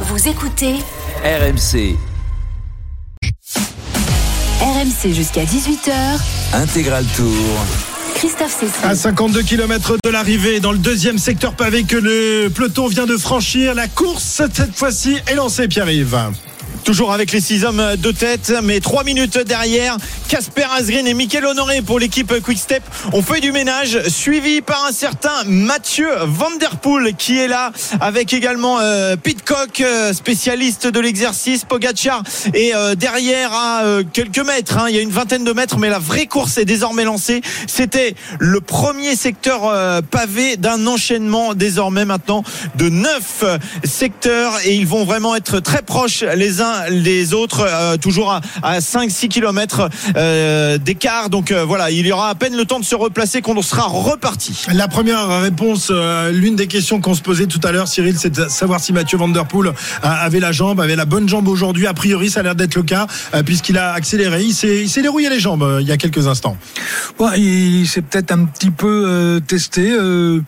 Vous écoutez RMC, RMC jusqu'à 18h. intégral tour. Christophe À Cécile. 52 km de l'arrivée, dans le deuxième secteur pavé que le peloton vient de franchir, la course cette fois-ci est lancée, Pierre-Yves. Toujours avec les six hommes de tête, mais trois minutes derrière, Casper Asgreen et Mickaël Honoré pour l'équipe Quick-Step ont fait du ménage, suivi par un certain Mathieu Van Der Poel qui est là, avec également euh, Pitcock, euh, spécialiste de l'exercice, Pogacar et euh, derrière à euh, quelques mètres, hein, il y a une vingtaine de mètres, mais la vraie course est désormais lancée. C'était le premier secteur pavé d'un enchaînement désormais maintenant de neuf secteurs et ils vont vraiment être très proches les uns les autres, euh, toujours à, à 5-6 km d'écart. Donc euh, voilà, il y aura à peine le temps de se replacer qu'on sera reparti. La première réponse, euh, l'une des questions qu'on se posait tout à l'heure, Cyril, c'est de savoir si Mathieu Van Der Poel euh, avait la jambe, avait la bonne jambe aujourd'hui. A priori, ça a l'air d'être le cas, euh, puisqu'il a accéléré. Il s'est il s'est dérouillé les jambes euh, il y a quelques instants. Ouais, il s'est peut-être un petit peu euh, testé. euh,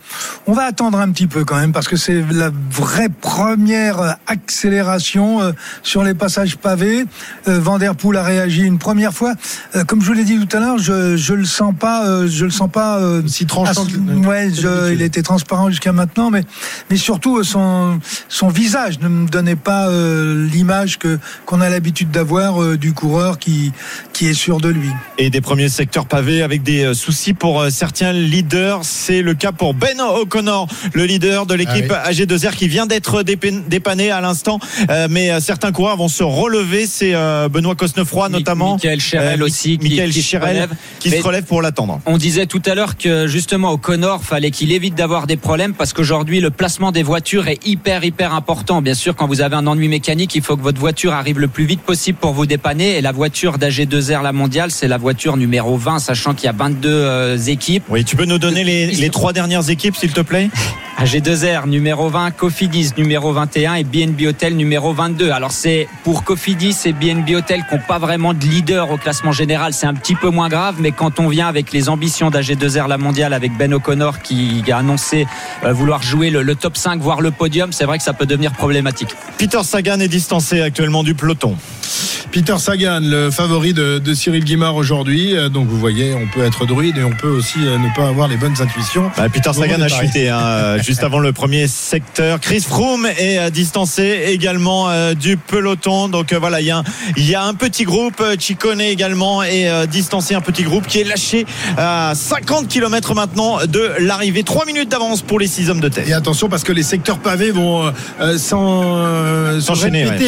on va attendre un petit peu quand même parce que c'est la vraie première euh, accélération euh, sur les passages pavés. Euh, Van der Poel a réagi une première fois. Euh, comme je vous l'ai dit tout à l'heure, je je le sens pas, euh, je le sens pas euh, Si tranchant à ouais, je- il était transparent jusqu'à maintenant, mais mais surtout euh, son son visage ne me donnait pas euh, l'image que qu'on a l'habitude d'avoir euh, du coureur qui qui est sûr de lui. Et des premiers secteurs pavés avec des soucis pour certains leaders. C'est le cas pour Ben O'Connor, le leader de l'équipe Ah AG2R qui vient d'être dépan- dépanné à l'instant. Euh, mais certains coureurs vont se relever. C'est euh, Benoît Cosnefroy notamment. Michael Euh, aussi, qui, Michael qui se Cherel relève. qui Mais se relève pour l'attendre. On disait tout à l'heure que justement au Connor, fallait qu'il évite d'avoir des problèmes parce qu'aujourd'hui le placement des voitures est hyper hyper important. Bien sûr, quand vous avez un ennui mécanique, il faut que votre voiture arrive le plus vite possible pour vous dépanner. Et la voiture d'AG2R la mondiale, c'est la voiture numéro 20, sachant qu'il y a 22 euh, équipes. Oui, tu peux nous donner les, les trois dernières équipes, s'il te plaît? AG2R numéro 20, Cofidis numéro 21 et BNB Hotel numéro 22. Alors c'est pour Cofidis et BNB Hotel qui n'ont pas vraiment de leader au classement général, c'est un petit peu moins grave, mais quand on vient avec les ambitions d'AG2R la mondiale avec Ben O'Connor qui a annoncé euh, vouloir jouer le, le top 5 voire le podium, c'est vrai que ça peut devenir problématique. Peter Sagan est distancé actuellement du peloton. Peter Sagan, le favori de, de Cyril Guimard aujourd'hui. Euh, Donc vous voyez, on peut être druide et on peut aussi euh, ne pas avoir les bonnes intuitions. Bah, Peter Sagan a chuté hein, euh, juste avant le premier secteur. Chris Froome est distancé également euh, du peloton. Donc euh, voilà, il y, a un- il y a un petit groupe. Chicone également est euh, distancé, un petit groupe qui est lâché à 50 km maintenant de l'arrivée. 3 minutes d'avance pour les 6 hommes de tête. Et attention parce que les secteurs pavés vont ouais.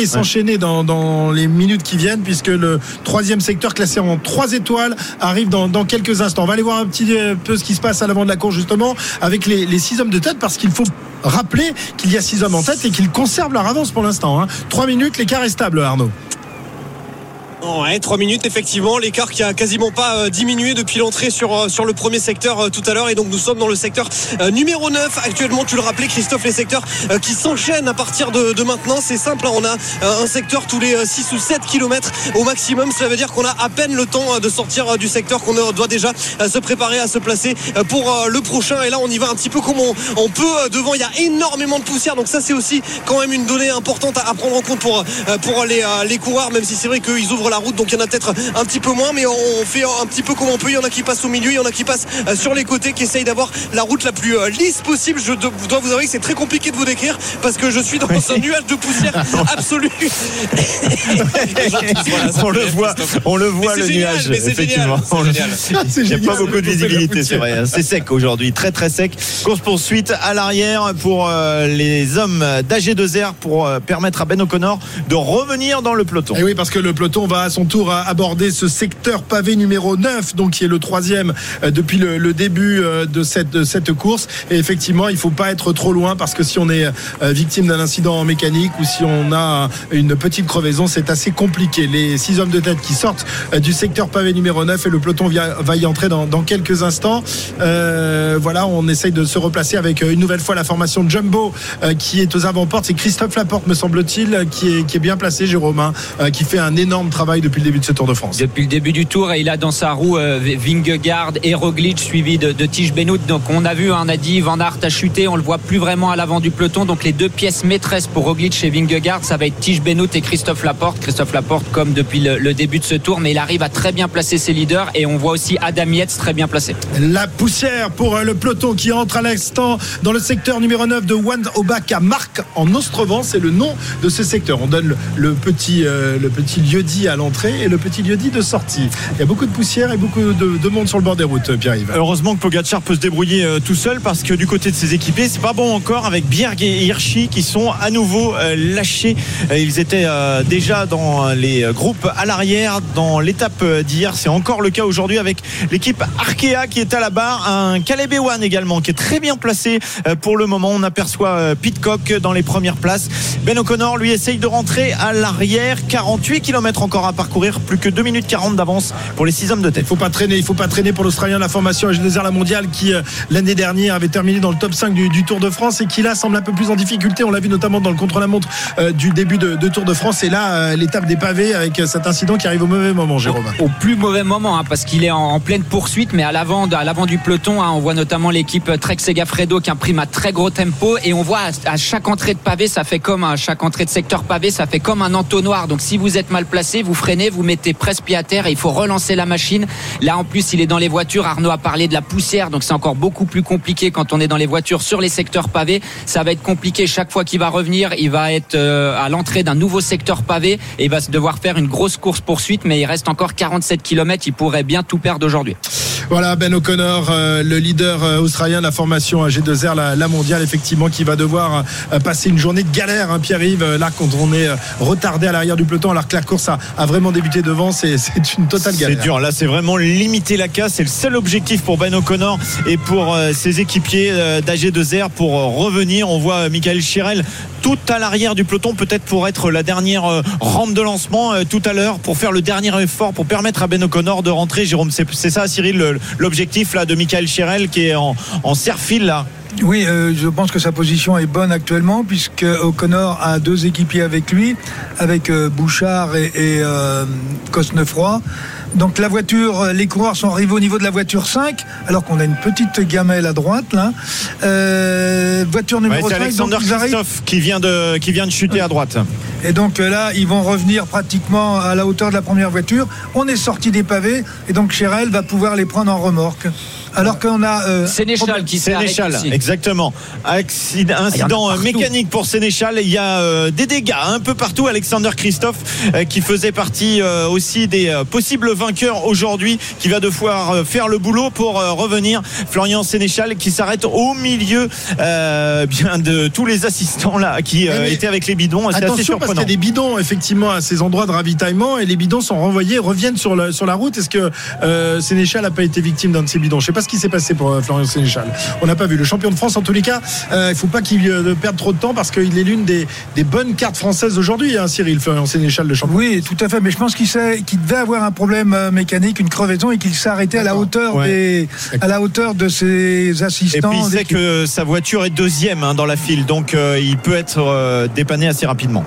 s'enchaîner dans, dans les minutes qui viennent puisque le troisième secteur classé en trois étoiles arrive dans, quelques instants. On va aller voir un petit euh, peu ce qui se passe à l'avant de la course justement avec les, les six hommes de tête parce qu'il faut rappeler qu'il y a six hommes en tête et qu'ils conservent leur avance pour l'instant. hein. Trois minutes, l'écart est stable Arnaud. Ouais, 3 minutes effectivement, l'écart qui a quasiment pas euh, diminué depuis l'entrée sur euh, sur le premier secteur euh, tout à l'heure. Et donc nous sommes dans le secteur numéro 9 actuellement, tu le rappelais Christophe, les secteurs qui s'enchaînent à partir de, de maintenant, c'est simple, hein, on a un secteur tous les euh, 6 ou 7 kilomètres au maximum, cela veut dire qu'on a à peine le temps de sortir du secteur qu'on doit déjà se préparer à se placer pour le prochain. Et là on y va un petit peu comme on, peut devant, il y a énormément de poussière. Donc ça c'est aussi quand même une donnée importante à, prendre en compte pour, pour les, les coureurs même si c'est vrai qu'ils ouvrent la route donc il y en a peut-être un petit peu moins mais on fait un petit peu comme on peut. Il y en a qui passent au milieu il y en a qui passent euh, sur les côtés qui essayent d'avoir la route la plus euh, lisse possible. Je do- dois vous avouer que c'est très compliqué de vous décrire parce que je suis dans un nuage de poussière absolu on le voit, on le voit le génial, nuage, effectivement. Il n'y a pas beaucoup de visibilité, c'est vrai. C'est sec aujourd'hui, très très sec. Course poursuite à l'arrière pour euh, les hommes d'AG2R pour permettre à Ben O'Connor de revenir dans le peloton. Et oui, parce que le peloton va à son tour aborder ce secteur pavé numéro 9, donc qui est le troisième euh, depuis le, début euh, de cette, de cette course. Et effectivement, il faut pas être trop loin parce que si on est euh, victime d'un incident mécanique ou si on a une petite crevaison, c'est assez compliqué. Les six hommes de tête qui sortent du secteur pavé numéro 9 et le peloton va y entrer dans, dans quelques instants. Voilà, on essaye de se replacer avec une nouvelle fois la formation Jumbo qui est aux avant-portes. C'est Christophe Laporte, me semble-t-il, qui est, bien placé, Jérôme, hein, qui fait un énorme travail travail depuis le début de ce Tour de France. Depuis le début du tour, et il a dans sa roue euh, Vingegaard et Roglic suivi de, de Tige Benoît. Donc on a vu, hein, on a dit Van Aert a chuté, on le voit plus vraiment à l'avant du peloton. Donc les deux pièces maîtresses pour Roglic et Vingegaard, ça va être Tige Benoît et Christophe Laporte. Christophe Laporte comme depuis le, le début de ce tour, mais il arrive à très bien placer ses leaders et on voit aussi Adam Yates très bien placé. La poussière pour euh, le peloton qui entre à l'instant dans le secteur numéro 9 de Wan Obaka Marc en Ostrovent. C'est le nom de ce secteur. On donne le, le petit, euh, le petit lieu dit à l'entrée et le petit lieu dit de sortie. Il y a beaucoup de poussière et beaucoup de, de monde sur le bord des routes, Pierre-Yves. Heureusement que Pogacar peut se débrouiller euh, tout seul parce que du côté de ses équipiers, c'est pas bon encore avec Bjerg et Hirschi qui sont à nouveau euh, lâchés. Euh, Ils étaient euh, déjà dans les groupes à l'arrière dans l'étape euh, d'hier. C'est encore le cas aujourd'hui avec l'équipe Arkea qui est à la barre. Un Caleb Ewan également qui est très bien placé euh, pour le moment. On aperçoit euh, Pitcock dans les premières places. Ben O'Connor lui essaye de rentrer à l'arrière. 48 km encore à parcourir. Plus que 2 minutes 40 d'avance pour les 6 hommes de tête. Il faut pas traîner, il faut pas traîner pour l'Australien la formation à Désert la mondiale qui euh, l'année dernière avait terminé dans le top 5 du, du Tour de France et qui là semble un peu plus en difficulté. On l'a vu notamment dans le contre-la-montre euh, du début de, de Tour de France et là euh, l'étape des pavés avec cet incident qui arrive au mauvais moment, Jérôme. Au plus mauvais moment, hein, parce qu'il est en, en pleine poursuite, mais à l'avant, à l'avant du peloton, hein, on voit notamment l'équipe Trek Segafredo qui imprime à très gros tempo, et on voit à, à chaque entrée de pavé, ça fait comme à chaque entrée de secteur pavé, ça fait comme un entonnoir. Donc si vous êtes mal placé, vous vous mettez presque pied à terre, et il faut relancer la machine. Là, en plus, il est dans les voitures. Arnaud a parlé de la poussière, donc c'est encore beaucoup plus compliqué quand on est dans les voitures sur les secteurs pavés. Ça va être compliqué chaque fois qu'il va revenir. Il va être euh, à l'entrée d'un nouveau secteur pavé et il va devoir faire une grosse course poursuite, mais il reste encore 47 km. Il pourrait bien tout perdre aujourd'hui. Voilà Ben O'Connor, euh, le leader euh, australien de la formation G2R, la, la mondiale, effectivement, qui va devoir euh, passer une journée de galère, hein, Pierre-Yves, là, quand on est retardé à l'arrière du peloton, alors que la course a, a vraiment débuté devant, c'est c'est une totale C'est galère. dur. Là, c'est vraiment limiter la casse. C'est le seul objectif pour Ben O'Connor et pour ses équipiers euh, d'AG2R pour revenir. On voit Michael Chirel tout à l'arrière du peloton, peut-être pour être la dernière euh, rampe de lancement euh, tout à l'heure, pour faire le dernier effort, pour permettre à Ben O'Connor de rentrer. Jérôme, c'est ça, Cyril, l'objectif de Michael Chirel qui est en, en serre-file là? Oui, euh, je pense que sa position est bonne actuellement puisque O'Connor a deux équipiers avec lui, avec Bouchard et, et Cosnefroy. Donc la voiture, euh, les coureurs sont arrivés au niveau de la voiture 5, alors qu'on a une petite gamelle à droite là. Euh, voiture Ouais, numéro c'est 5, Alexander donc. Christophe qui vient de qui vient de chuter à droite. Et donc euh, là, ils vont revenir pratiquement à la hauteur de la première voiture. On est sorti des pavés et donc Chérel va pouvoir les prendre en remorque. Alors qu'on a euh, Sénéchal qui s'est arrêté Sénéchal, aussi. exactement. Accident, incident partout. mécanique pour Sénéchal. Il y a euh, des dégâts un peu partout. Alexander Christophe, euh, qui faisait partie euh, aussi des euh, possibles vainqueurs aujourd'hui, qui va devoir euh, faire le boulot pour euh, revenir. Florian Sénéchal qui s'arrête au milieu euh, bien de tous les assistants là qui euh, étaient avec les bidons. C'est assez Attention parce qu'il y surprenant. a des bidons effectivement à ces endroits de ravitaillement et les bidons sont renvoyés, reviennent sur la, sur la route. Est-ce que euh, Sénéchal n'a pas été victime d'un de ces bidons? Je sais pas ce qui s'est passé pour euh, Florian Sénéchal. On n'a pas vu. Le champion de France en tous les cas, euh, il faut pas qu'il euh, perde trop de temps parce qu'il est l'une des, des bonnes cartes françaises aujourd'hui, hein, Cyril Florian Sénéchal, le champion. Oui, tout à fait. Mais je pense qu'il devait avoir un problème euh, mécanique, une crevaison, et qu'il s'est arrêté à la hauteur Ouais. des, à la hauteur de ses Et assistants. puis il sait que sa voiture est deuxième hein, dans la file, donc euh, il peut être euh, dépanné assez rapidement.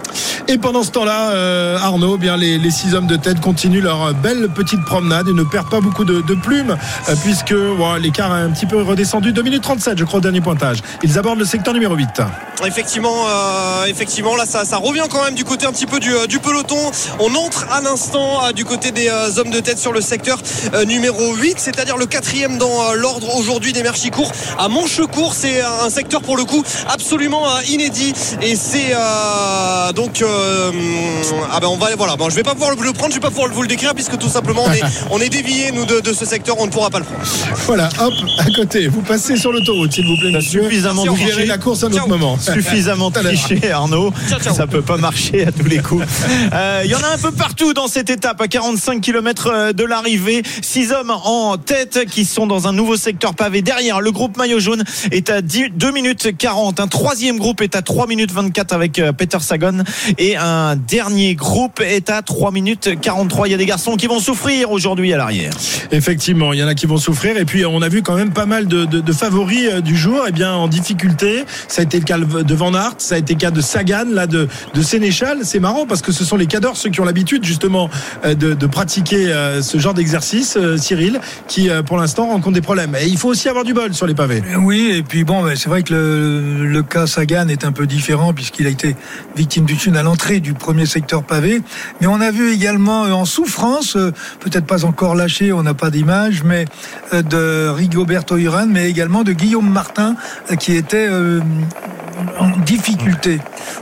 Et pendant ce temps-là, euh, Arnaud, eh bien les, les six hommes de tête continuent leur belle petite promenade et ne perdent pas beaucoup de, de plumes euh, puisque l'écart est un petit peu redescendu. 2 minutes 37, je crois, au dernier pointage. Ils abordent le secteur numéro 8. Effectivement, euh, effectivement, là, ça, ça revient quand même du côté un petit peu du, euh, du peloton. On entre à l'instant euh, du côté des euh, hommes de tête sur le secteur euh, numéro 8, c'est-à-dire le quatrième dans l'ordre aujourd'hui des Merchicourt à Manchecourt. C'est un secteur pour le coup absolument inédit et c'est donc ah ben on va voilà. Bon, je vais pas pouvoir le prendre, je vais pas pouvoir vous le décrire puisque tout simplement on est on est dévié nous de, de ce secteur, on ne pourra pas le prendre. Voilà, hop, à côté. Vous passez sur l'autoroute, s'il vous plaît, monsieur. suffisamment Vous verrez la course à un autre Ciao. moment. suffisamment triché Arnaud ça peut pas marcher à tous les coups Euh, il y en a un peu partout dans cette étape à 45 km de l'arrivée six hommes en tête qui sont dans un nouveau secteur pavé derrière le groupe maillot jaune est à 10 2 minutes 40 un troisième groupe est à 3 minutes 24 avec euh, Peter Sagan Sagan. Et un dernier groupe est à 3 minutes 43. Il y a des garçons qui vont souffrir aujourd'hui à l'arrière. Effectivement, il y en a qui vont souffrir. Et puis, on a vu quand même pas mal de, favoris euh, du jour. Eh bien, en difficulté, ça a été le cas de Van Aert, ça a été le cas de Sagan, là, de, de Sénéchal. C'est marrant parce que ce sont les cadors, ceux qui ont l'habitude justement euh, de, pratiquer euh, ce genre d'exercice, Cyril, qui pour l'instant rencontrent des problèmes. Et il faut aussi avoir du bol sur les pavés. Oui, et puis bon, c'est vrai que le, cas Sagan est un peu différent puisqu'il a été victime du tune à l'entrée du premier secteur pavé. Mais on a vu également en souffrance, peut-être pas encore lâché, on n'a pas d'image, mais de Rigoberto Urán, mais également de Guillaume Martin euh, qui était euh, en difficulté.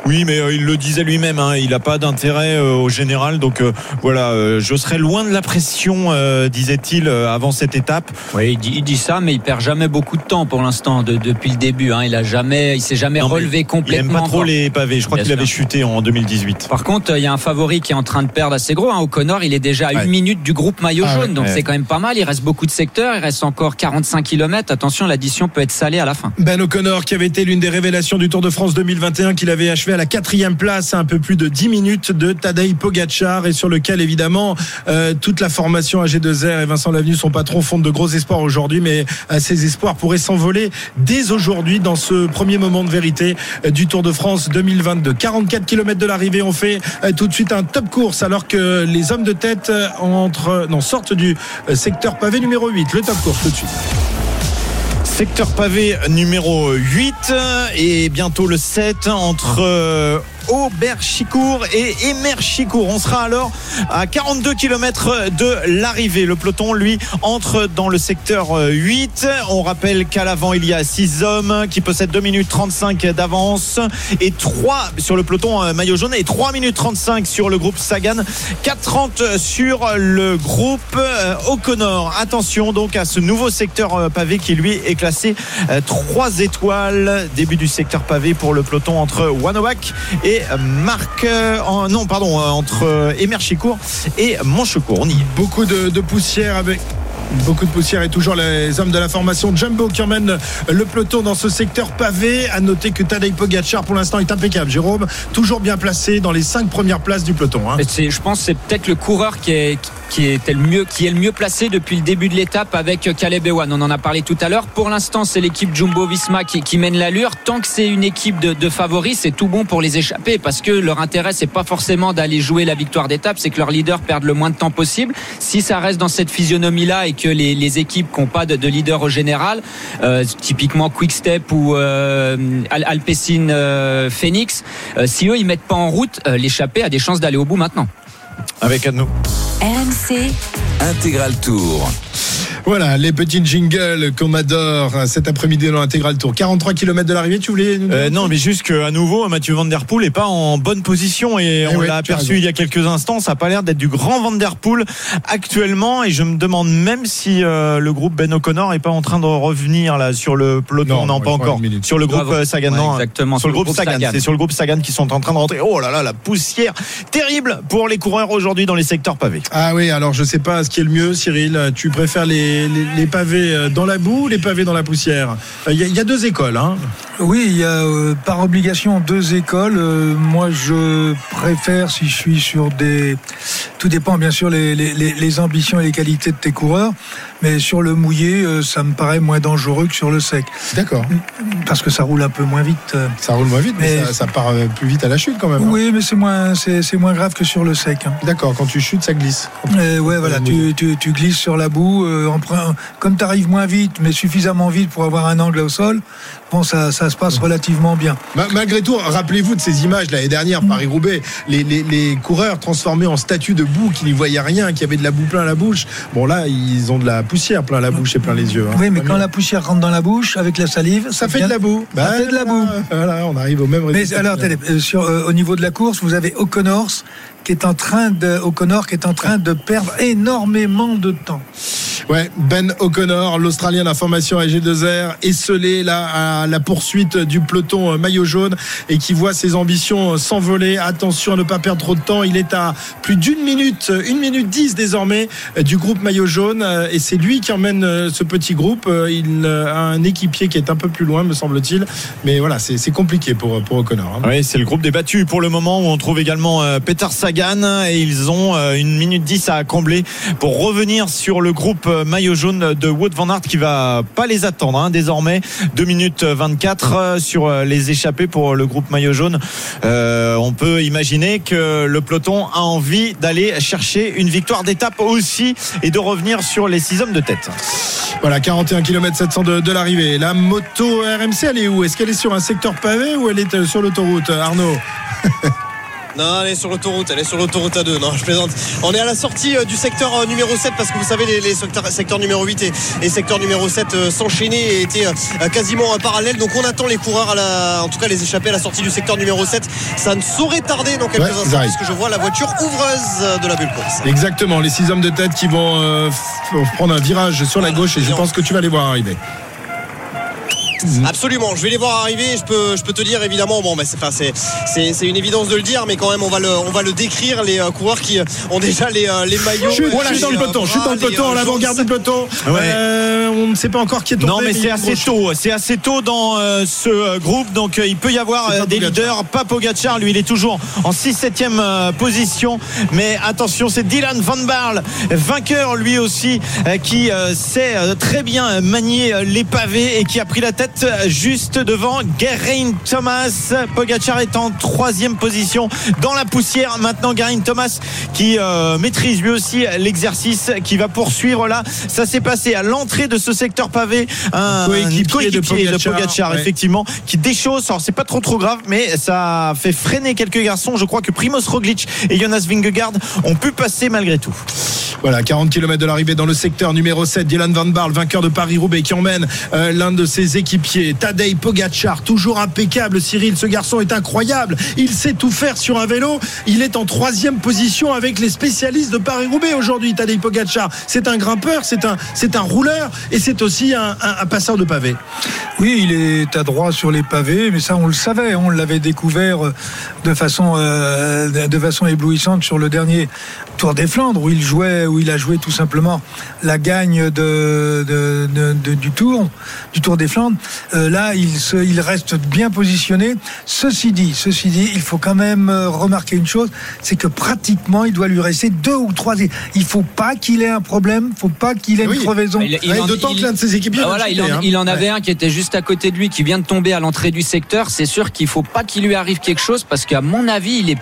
Oui, mais euh, il le disait lui-même, hein, il n'a pas d'intérêt euh, au général. Donc euh, voilà, euh, je serai loin de la pression, euh, disait-il euh, avant cette étape. Oui, il dit, il dit ça, mais il perd jamais beaucoup de temps pour l'instant de- depuis le début. hein. Il a jamais, il s'est jamais Non, relevé Il aime complètement. pas trop les pavés. Je crois qu'il avait chuté en 2018. Par contre, il y a un favori qui est en train de perdre assez gros. Hein. O'Connor, il est déjà à Ouais. une minute du groupe maillot Ah ouais. jaune, donc Ouais. c'est quand même pas mal. Il reste beaucoup de secteurs, il reste encore 45 km. Attention, l'addition peut être salée à la fin. Ben O'Connor, qui avait été l'une des révélations du Tour de France 2021, qu'il avait achevé à la quatrième place, à un peu plus de 10 minutes de Tadej Pogacar, et sur lequel évidemment euh, toute la formation AG2R et Vincent Lavenu, son patron, fondent de gros espoirs aujourd'hui, mais euh, ces espoirs pourraient s'envoler dès aujourd'hui dans ce premier moment de vérité euh, du Tour de France 2022. 44 km de l'arrivée, on fait tout de suite un top course, alors que les hommes de tête entre, non, sortent du secteur pavé numéro 8. Le top course tout de suite. Secteur pavé numéro 8 et bientôt le 7 entre euh, Auberchicourt et Emerchicourt. On sera alors à 42 km de l'arrivée. Le peloton, lui, entre dans le secteur euh, 8. On rappelle qu'à l'avant, il y a 6 hommes qui possèdent 2 minutes 35 d'avance et 3 sur le peloton euh, maillot jaune et 3 minutes 35 sur le groupe Sagan. 4,30 sur le groupe euh, O'Connor. Attention donc à ce nouveau secteur euh, pavé qui lui est classé 3 étoiles. Début du secteur pavé pour le peloton entre Wanowak et Marc. euh, non, pardon, euh, entre euh, Emerchicourt et Monchecourt. On y est. beaucoup de poussière avec Beaucoup de poussière et toujours les hommes de la formation Jumbo qui emmènent le peloton dans ce secteur pavé. À noter que Tadej Pogacar pour l'instant est impeccable. Jérôme, toujours bien placé dans les cinq premières places du peloton. hein. Je pense que c'est peut-être le coureur qui est, qui, était le mieux, qui est le mieux placé depuis le début de l'étape avec Caleb Ewan. On en a parlé tout à l'heure. Pour l'instant, c'est l'équipe Jumbo Visma qui, mène l'allure. Tant que c'est une équipe de, favoris, c'est tout bon pour les échapper parce que leur intérêt, c'est pas forcément d'aller jouer la victoire d'étape, c'est que leurs leaders perdent le moins de temps possible. Si ça reste dans cette physionomie-là et que les, les équipes qui n'ont pas de, de leader au général, euh, typiquement Quickstep ou euh, Al- Alpecin euh, Phoenix, euh, si eux ils mettent pas en route, euh, l'échappée a des chances d'aller au bout maintenant. Avec nous. RMC, Intégral Tour. Voilà, les petits jingles qu'on adore euh, cet après-midi dans l'intégral tour. 43 km de l'arrivée, tu voulais nous dire Euh, non, mais juste qu'à nouveau, Mathieu Van Der Poel n'est pas en bonne position et on oui, l'a aperçu raison. il y a quelques instants. Ça n'a pas l'air d'être du grand Van Der Poel actuellement et je me demande même si euh, le groupe Ben O'Connor est pas en train de revenir là sur le peloton. Non, pas encore. Sur le groupe Bravo. euh, Sagan, Ouais, non. exactement, Sur le groupe Sagan. C'est sur le groupe Sagan qui sont en train de rentrer. Oh là là, la poussière terrible pour les coureurs aujourd'hui dans les secteurs pavés. Ah oui, alors je sais pas ce qui est le mieux, Cyril. Tu préfères les, les, pavés euh, dans la boue ou les pavés dans la poussière Il y, a- il y a deux écoles. Hein. Oui, il y a euh, par obligation deux écoles. Euh, moi, je préfère, si je suis sur des... Tout dépend bien sûr les ambitions et les qualités de tes coureurs, mais sur le mouillé, euh, ça me paraît moins dangereux que sur le sec, D'accord. parce que ça roule un peu moins vite. euh. Ça roule moins vite, mais, Mais- ça, ça part euh, plus vite à la chute quand même. hein. Oui, mais c'est moins, c'est moins grave que sur le sec. hein. D'accord, quand tu chutes, ça glisse. Euh, ouais, voilà, tu, tu, tu glisses sur la boue. euh, en comme tu arrives moins vite, mais suffisamment vite pour avoir un angle au sol, bon, ça, ça se passe relativement bien. Ma- Malgré tout, rappelez-vous de ces images l'année dernière, Paris-Roubaix, les, les, les coureurs transformés en statues de boue qui n'y voyaient rien, qui avaient de la boue plein la bouche. Bon là, ils ont de la poussière plein la bouche et plein les yeux. hein. Oui, mais quand la poussière rentre dans la bouche avec la salive, ça fait de la boue. Ça fait de la boue. Voilà, on arrive au même Mais résultat. alors, attendez, euh, sur, euh, au niveau de la course, vous avez O'Connor qui est en train de O'Connor qui est en train de perdre énormément de temps. Ouais, Ben O'Connor, l'Australien d'information AG2R, esselé là à la poursuite du peloton maillot jaune et qui voit ses ambitions s'envoler. Attention à ne pas perdre trop de temps. Il est à plus d'une minute, une minute dix désormais du groupe maillot jaune et c'est lui qui emmène ce petit groupe. Il a un équipier qui est un peu plus loin, me semble-t-il. Mais voilà, c'est compliqué pour, O'Connor. hein. Oui, c'est le groupe des battus pour le moment où on trouve également euh, Peter Sagan et ils ont euh, une minute 10 à combler pour revenir sur le groupe euh, maillot jaune de Wout van Aert qui va pas les attendre hein, désormais 2 minutes 24 euh, sur euh, les échappés pour le groupe maillot jaune. Euh, on peut imaginer que le peloton a envie d'aller chercher une victoire d'étape aussi et de revenir sur les six hommes de tête. Voilà, 41 km 700 de, de l'arrivée. La moto RMC, elle est où? Est-ce qu'elle est sur un secteur pavé ou elle est euh, sur l'autoroute Arnaud? Non, elle est sur l'autoroute, elle est sur l'autoroute A2. Non, je plaisante. On est à la sortie euh, du secteur euh, numéro 7 parce que vous savez, les, les secteurs, numéro 8 et, et secteur numéro 7 euh, s'enchaînaient et étaient quasiment parallèles. Donc on attend les coureurs, à la, en tout cas les échappés à la sortie du secteur numéro 7. Ça ne saurait tarder dans quelques Ouais, instants puisque je vois la voiture ouvreuse de la bulle course. Exactement, les six hommes de tête qui vont euh, prendre un virage sur la gauche et je pense que tu vas les voir arriver. Absolument, je vais les voir arriver. Je peux, je peux te dire évidemment, bon, mais c'est, c'est, c'est, c'est une évidence de le dire, mais quand même, on va le, on va le décrire. Les euh, coureurs qui euh, ont déjà les, euh, les maillots. Je suis, je suis dans le peloton, je suis dans le peloton, à l'avant-garde du peloton. Ouais. Euh, on ne sait pas encore qui est tombé. Non, mais c'est assez tôt. C'est assez tôt dans euh, ce groupe. Donc, euh, il peut y avoir euh, des leaders. Pas Pogacar, lui, il est toujours en 6-7e euh, position. Mais attention, c'est Dylan Van Barle, vainqueur lui aussi, euh, qui euh, sait euh, très bien manier euh, les pavés et qui a pris la tête juste devant Geraint Thomas. Pogacar est en troisième position dans la poussière. Maintenant, Geraint Thomas qui euh, maîtrise lui aussi l'exercice, qui va poursuivre là. Ça s'est passé à l'entrée de ce secteur pavé. Un Coéquipier de Pogacar, ouais. effectivement, qui déchausse. Alors, c'est pas trop trop grave, mais ça fait freiner quelques garçons. Je crois que Primoz Roglic et Jonas Vingegaard ont pu passer malgré tout. Voilà, 40 km de l'arrivée dans le secteur numéro 7. Dylan Van Barle, vainqueur de Paris-Roubaix, qui emmène euh, l'un de ses équipiers, Tadej Pogacar, toujours impeccable. Cyril, ce garçon est incroyable. Il sait tout faire sur un vélo. Il est en troisième position avec les spécialistes de Paris-Roubaix aujourd'hui, Tadej Pogacar. C'est un grimpeur, c'est un, c'est un rouleur et c'est aussi un, un- un passeur de pavés. Oui, il est adroit sur les pavés, mais ça on le savait, on l'avait découvert euh, de façon euh, de façon éblouissante sur le dernier Tour des Flandres où il jouait, où il a joué tout simplement la gagne de, de- de- de- du Tour, du Tour des Flandres. Euh, là, il se, il reste bien positionné. Ceci dit, ceci dit, il faut quand même euh, remarquer une chose, c'est que pratiquement il doit lui rester deux ou trois. Il faut pas qu'il ait un problème, il faut pas qu'il ait Oui. une crevaison. Il- il Ouais, en- D'autant il- que l'un de ses équipiers. Ah, voilà, il en, hein. il en avait Ouais. un qui était juste à côté de lui, qui vient de tomber à l'entrée du secteur. C'est sûr qu'il faut pas qu'il lui arrive quelque chose parce qu'à mon avis, il est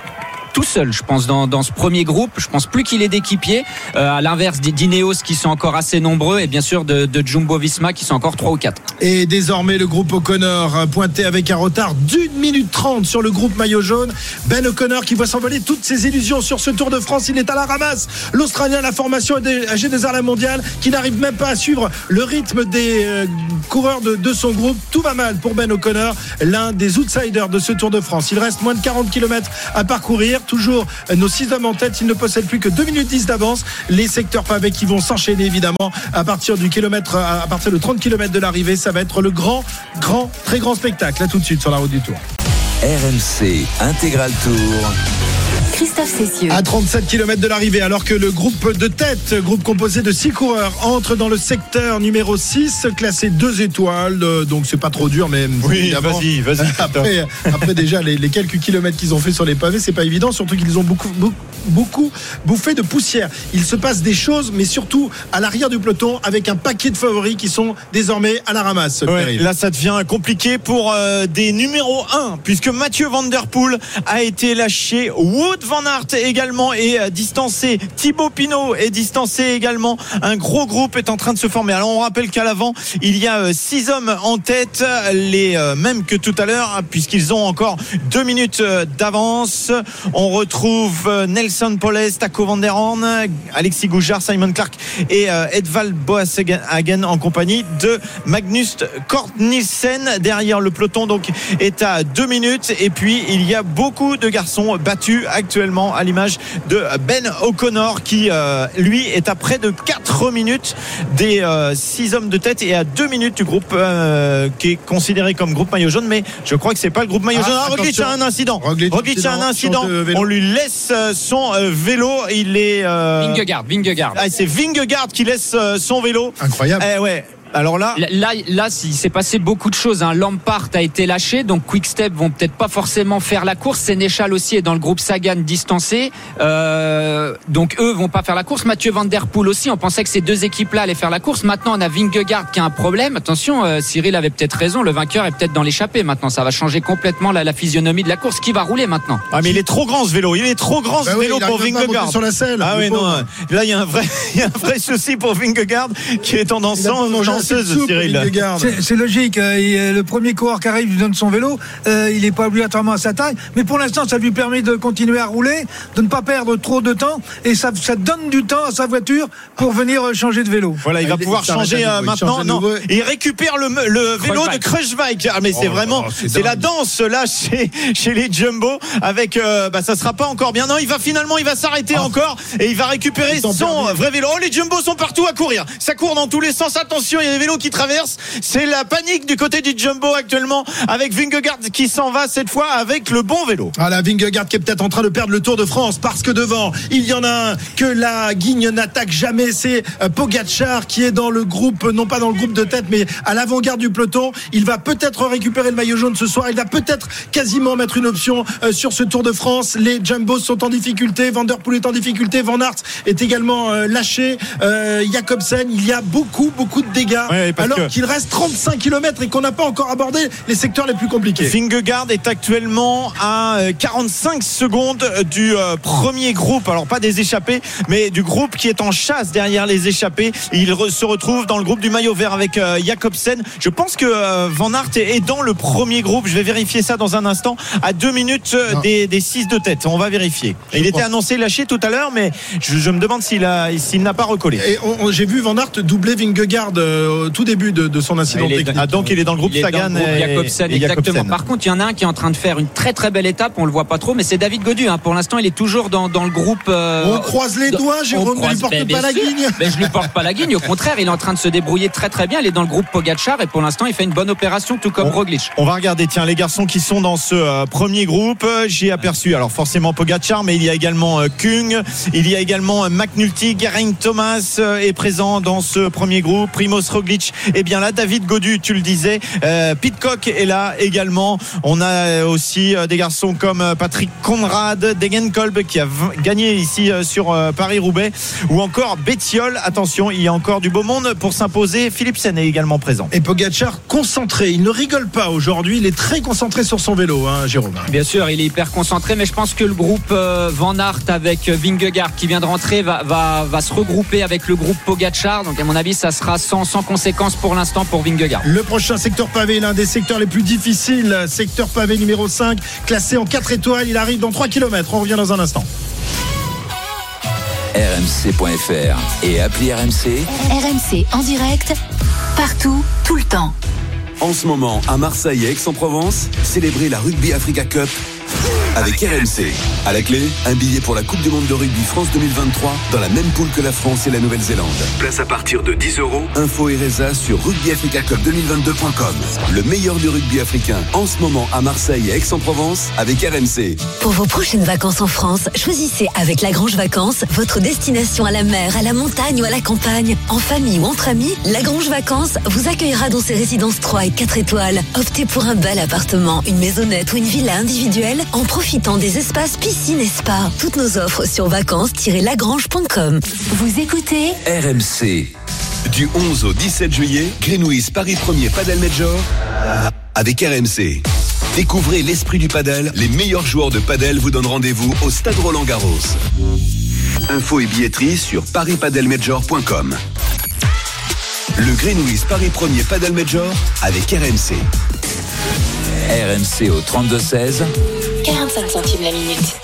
tout seul, je pense, dans, dans ce premier groupe. Je pense plus qu'il est d'équipier, euh, à l'inverse des d'Ineos qui sont encore assez nombreux et bien sûr de, Jumbo Visma qui sont encore 3 ou 4. Et désormais, le groupe O'Connor euh, pointé avec un retard d'une minute trente sur le groupe maillot jaune. Ben O'Connor qui voit s'envoler toutes ses illusions sur ce Tour de France. Il est à la ramasse. L'Australien, la formation des Arts la mondiale, qui n'arrive même pas à suivre le rythme des euh, coureurs de, de son groupe. Tout va mal pour Ben O'Connor, l'un des outsiders de ce Tour de France. Il reste moins de 40 km à parcourir. Toujours euh, nos six hommes en tête. Il ne possède plus que 2 minutes 10 d'avance. Les secteurs pavés qui vont s'enchaîner évidemment à partir du kilomètre, à partir de 30 km de l'arrivée. Ça va être le grand, grand, très grand spectacle. Là tout de suite sur la route du Tour. RMC Intégral Tour. Christophe Cessieux. À 37 km de l'arrivée, alors que le groupe de tête, groupe composé de 6 coureurs, entre dans le secteur numéro 6, classé 2 étoiles. Euh, Donc c'est pas trop dur, mais Oui, vas-y, vas-y. Après, après déjà les, les quelques kilomètres qu'ils ont fait sur les pavés, c'est pas évident, surtout qu'ils ont beaucoup, beaucoup, beaucoup bouffé de poussière. Il se passe des choses, mais surtout à l'arrière du peloton, avec un paquet de favoris qui sont désormais à la ramasse. Ouais, là, ça devient compliqué pour euh, des numéros 1, puisque Mathieu Van Der Poel a été lâché. Wood Van Aert également est euh, distancé. Thibaut Pinot est distancé également. Un gros groupe est en train de se former. Alors, on rappelle qu'à l'avant, il y a euh, six hommes en tête, les euh, mêmes que tout à l'heure, puisqu'ils ont encore deux minutes d'avance. On retrouve Nelson Poles, Taco Van Der Horn, Alexis Goujard, Simon Clark et Edvald Boashagen en compagnie de Magnus Kort Nielsen derrière le peloton donc est à deux minutes et puis il y a beaucoup de garçons battus actuellement actuellement à l'image de Ben O'Connor qui euh, lui est à près de 4 minutes des 6 hommes de tête et à 2 minutes du groupe qui est considéré comme groupe maillot jaune mais je crois que c'est pas le groupe maillot Ah, jaune. Ah, Roglic a un incident. Roglic, Roglic a un incident. On lui laisse euh, son euh, vélo. Il est. euh, Vingegaard, Vingegaard. ah, c'est Vingegaard qui laisse euh, son vélo. Incroyable. Eh ouais. Alors là. Là, là, il s'est passé beaucoup de choses. Hein. Lampard a été lâché, donc Quickstep vont peut-être pas forcément faire la course. Sénéchal aussi est dans le groupe Sagan distancé, Euh, donc eux vont pas faire la course. Mathieu Van Der Poel aussi. On pensait que ces deux équipes-là allaient faire la course. Maintenant, on a Vingegaard qui a un problème. Attention, euh, Cyril avait peut-être raison. Le vainqueur est peut-être dans l'échappée. Maintenant, ça va changer complètement la, la physionomie de la course. Qui va rouler maintenant? Ah mais il est trop grand ce vélo. Il est trop grand Bah ce oui, vélo pour Vingegaard. sur la selle. Ah oui non. Là il y a un vrai, il y a un vrai souci pour Vingegaard qui est en Il de Cyril. C'est logique. euh, le premier coureur qui arrive lui donne son vélo. euh, il n'est pas obligatoirement à sa taille. Mais pour l'instant, ça lui permet de continuer à rouler, de ne pas perdre trop de temps. Et ça, ça donne du temps à sa voiture pour venir euh, changer de vélo. Voilà, il Ah, va il- pouvoir il changer nouveau, maintenant. Non, il récupère le, le vélo de Kruijswijk. Kruijswijk. Ah, mais c'est Oh, vraiment, c'est c'est la danse là chez, chez les Jumbo avec, euh, bah ça sera pas encore bien. Non, il va finalement, il va s'arrêter encore et il va récupérer son vrai vélo. Oh, les Jumbo sont partout à courir. Ça court dans tous les sens. Attention, il y a des vélos qui traversent. C'est la panique du côté du Jumbo actuellement avec Vingegaard qui s'en va cette fois avec le bon vélo. Ah la Vingegaard qui est peut-être en train de perdre le Tour de France parce que devant il y en a un que la Guigne n'attaque jamais. C'est euh, Pogacar qui est dans le groupe non pas dans le groupe de tête mais à l'avant-garde du peloton. Il va peut-être récupérer le maillot jaune ce soir. Il va peut-être quasiment mettre une option euh, sur ce Tour de France. Les Jumbos sont en difficulté. Van Der Poel est en difficulté. Van Aert est également euh, lâché. Jacobsen il y a beaucoup beaucoup de dégâts Ouais, alors qu'il reste 35 km et qu'on n'a pas encore abordé les secteurs les plus compliqués Vingegaard est actuellement à euh, 45 secondes du euh, premier groupe, alors pas des échappés, mais du groupe qui est en chasse derrière les échappés. Il re- se retrouve dans le groupe du maillot vert avec euh, Jacobsen. Je pense que euh, Van Aert est dans le premier groupe. Je vais vérifier ça dans un instant. À deux minutes euh, des, des six de tête. On va vérifier. Il était annoncé lâché tout à l'heure, mais je, je me demande s'il n'a pas recollé. J'ai vu Van Aert doubler Vingegaard euh, au tout début de, de son incident Il est- technique. Ah, donc il est dans le groupe Il est dans Sagan le groupe et, Jacobsen, et exactement. Jacobsen. Par contre, il y en a un qui est en train de faire une très très belle étape. On le voit pas trop, mais c'est David Godu. hein. Pour l'instant, il est toujours dans, dans le groupe. euh, On croise les doigts, Jérôme, ne lui porte ben, pas la sûr. guigne. Ben, je lui porte pas la guigne. Au contraire, il est en train de se débrouiller très très bien. Il est dans le groupe Pogacar et pour l'instant, il fait une bonne opération, tout comme On- Roglic. On va regarder, tiens, les garçons qui sont dans ce euh, premier groupe. Euh, J'ai aperçu, alors forcément Pogacar, mais il y a également Kung, il y a également McNulty, Geraint Thomas est présent dans ce premier groupe. Primoz Roglic est bien là. David Godu, tu le disais. Euh, Pitcock est là également. On a euh, aussi euh, des garçons comme euh, Patrick Conrad, Degenkolb qui a gagné ici euh, sur euh, Paris-Roubaix, ou encore Bettiol. Attention, il y a encore du beau monde pour s'imposer. Philipsen est également présent. Et Pogacar concentré, il ne rigole pas aujourd'hui, il est très concentré sur son vélo, hein, Jérôme. Bien sûr, il est hyper concentré, mais je pense que le groupe euh, Van Aert avec Vingegaard qui vient de rentrer va, va, va se regrouper avec le groupe Pogacar. Donc à mon avis, ça sera sans, sans conséquence pour l'instant pour Vingegaard. Le prochain secteur pavé, l'un des secteurs les plus difficiles, secteur pavé numéro 5, classé en 4 étoiles, il arrive dans 3 km. On revient dans un instant. rmc.fr et appli RMC. RMC en direct, partout, tout le temps. En ce moment, à Marseille et Aix-en-Provence, célébrez la Rugby Africa Cup avec RMC. À la clé, un billet pour la Coupe du Monde de rugby France 2023 dans la même poule que la France et la Nouvelle-Zélande. Place à partir de 10 euros. Info et résa sur rugbyafricacup2022.com. Le meilleur du rugby africain en ce moment à Marseille et Aix-en-Provence avec RMC. Pour vos prochaines vacances en France, choisissez avec Lagrange Vacances votre destination à la mer, à la montagne ou à la campagne. En famille ou entre amis, Lagrange Vacances vous accueillera dans ses résidences 3 et 4 étoiles. Optez pour un bel appartement, une maisonnette ou une villa individuelle en profitant des espaces piscine et spa. Toutes nos offres sur vacances-lagrange.com. Vous écoutez RMC. Du 11 au 17 juillet, Greenwich Paris 1er Padel Major avec RMC. Découvrez l'esprit du padel. Les meilleurs joueurs de padel vous donnent rendez-vous au Stade Roland Garros. Info et billetterie sur parispadelmajor.com. Le Greenwich Paris 1er Padel Major avec RMC. RMC au 32-16. 45 centimes la minute.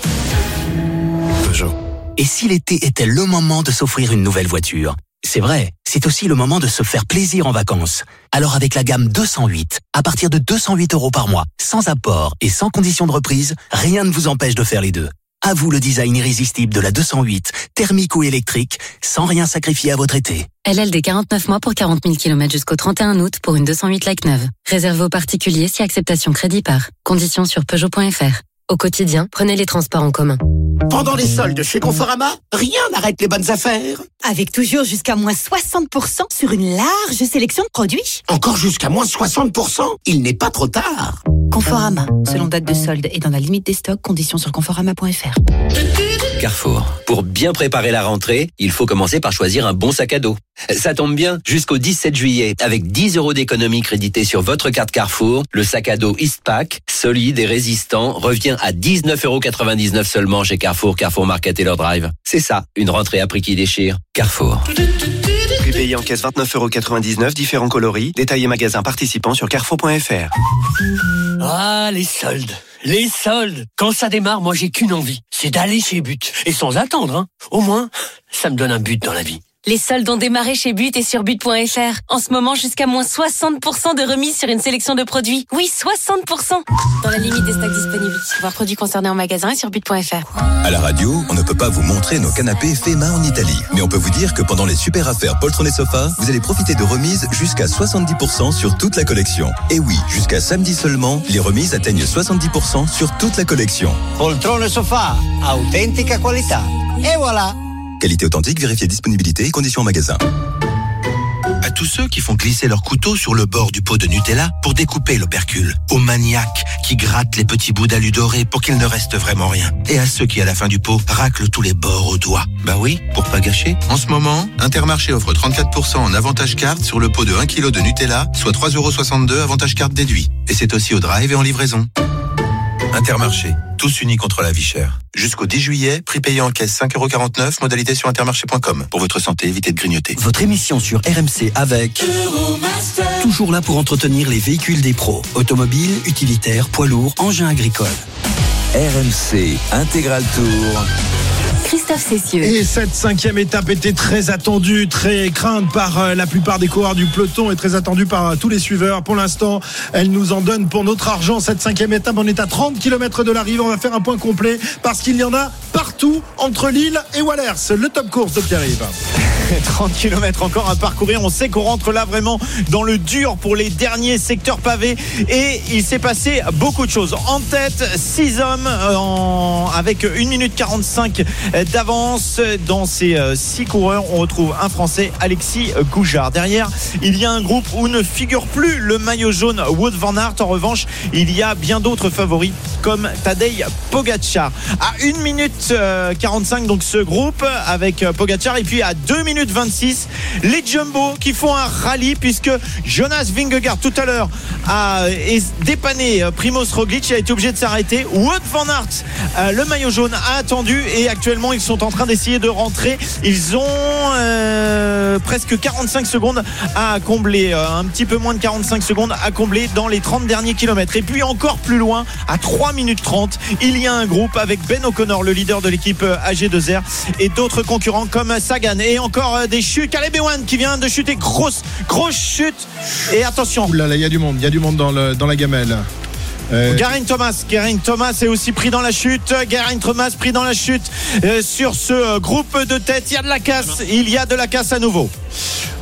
Et si l'été était le moment de s'offrir une nouvelle voiture? C'est vrai, c'est aussi le moment de se faire plaisir en vacances. Alors avec la gamme 208, à partir de 208 euros par mois, sans apport et sans condition de reprise, rien ne vous empêche de faire les deux. À vous le design irrésistible de la 208, thermique ou électrique, sans rien sacrifier à votre été. LLD 49 mois pour 40 000 km jusqu'au 31 août pour une 208 like neuve. Réservé aux particuliers si acceptation crédit par. Conditions sur Peugeot.fr. Au quotidien, prenez les transports en commun. Pendant les soldes chez Conforama, rien n'arrête les bonnes affaires. Avec toujours jusqu'à moins 60% sur une large sélection de produits. Encore jusqu'à moins 60% Il n'est pas trop tard. Conforama, selon date de solde et dans la limite des stocks, conditions sur conforama.fr. Carrefour. Pour bien préparer la rentrée, il faut commencer par choisir un bon sac à dos. Ça tombe bien, jusqu'au 17 juillet, avec 10 euros d'économie créditée sur votre carte Carrefour, le sac à dos Eastpak, solide et résistant, revient à 19,99 euros seulement chez Carrefour, Carrefour Market et leur drive. C'est ça, une rentrée à prix qui déchire. Carrefour. Prix payé en caisse 29,99 euros, différents coloris, détaillés magasin participants sur carrefour.fr. Ah, les soldes les soldes Quand ça démarre, moi j'ai qu'une envie, c'est d'aller chez But. Et sans attendre, hein. Au moins, ça me donne un but dans la vie. Les soldes ont démarré chez But et sur but.fr. En ce moment, jusqu'à moins 60% de remise sur une sélection de produits. Oui, 60% Dans la limite des stocks disponibles. Voir produits concernés en magasin et sur but.fr. À la radio, on ne peut pas vous montrer nos canapés faits main en Italie. Mais on peut vous dire que pendant les super affaires Poltron et Sofa, vous allez profiter de remises jusqu'à 70% sur toute la collection. Et oui, jusqu'à samedi seulement, les remises atteignent 70% sur toute la collection. Poltron et Sofa, authentica qualità. Et voilà Qualité authentique, vérifiez disponibilité et conditions en magasin. À tous ceux qui font glisser leur couteau sur le bord du pot de Nutella pour découper l'opercule. Aux maniaques qui grattent les petits bouts d'alu doré pour qu'il ne reste vraiment rien. Et à ceux qui, à la fin du pot, raclent tous les bords au doigt. Bah oui, pour pas gâcher. En ce moment, Intermarché offre 34% en avantage carte sur le pot de 1 kg de Nutella, soit 3,62€ avantage carte déduit. Et c'est aussi au drive et en livraison. Intermarché, tous unis contre la vie chère. Jusqu'au 10 juillet, prix payé en caisse 5,49€, modalité sur intermarché.com. Pour votre santé, évitez de grignoter. Votre émission sur RMC avec toujours là pour entretenir les véhicules des pros, automobiles, utilitaires, poids lourds, engins agricoles. RMC Intégral Tour. Christophe. Et cette cinquième étape était très attendue, très crainte par euh, la plupart des coureurs du peloton et très attendue par euh, tous les suiveurs. Pour l'instant, elle nous en donne pour notre argent. Cette cinquième étape, on est à 30 km de l'arrivée. On va faire un point complet parce qu'il y en a partout entre Lille et Wallers. Le top course de Pierre-Yves. 30 km encore à parcourir. On sait qu'on rentre là vraiment dans le dur pour les derniers secteurs pavés. Et il s'est passé beaucoup de choses. En tête, 6 hommes euh, avec 1 minute 45 d'avance. Dans ces 6 coureurs, on retrouve un Français, Alexis Goujard. Derrière, il y a un groupe où ne figure plus le maillot jaune Wood Van Aert. En revanche, il y a bien d'autres favoris comme Tadej Pogacar. À 1 minute 45, donc ce groupe avec Pogacar. Et puis à 2 minutes 26, les Jumbo qui font un rallye puisque Jonas Vingegaard tout à l'heure a dépanné Primoz Roglic. A été obligé de s'arrêter. Wood Van Aert, le maillot jaune, a attendu et actuellement ils sont en train d'essayer de rentrer. Ils ont euh, presque 45 secondes à combler, euh, un petit peu moins de 45 secondes à combler dans les 30 derniers kilomètres. Et puis encore plus loin, à 3 minutes 30, il y a un groupe avec Ben O'Connor, le leader de l'équipe AG2R, et d'autres concurrents comme Sagan. Et encore des chutes. Caleb Ewan qui vient de chuter, grosse, grosse chute. Et attention. Là, il y a du monde, il y a du monde dans, le, dans la gamelle. Euh... Garin Thomas, Garin Thomas est aussi pris dans la chute. Garin Thomas pris dans la chute euh, sur ce groupe de tête. Il y a de la casse, il y a de la casse à nouveau.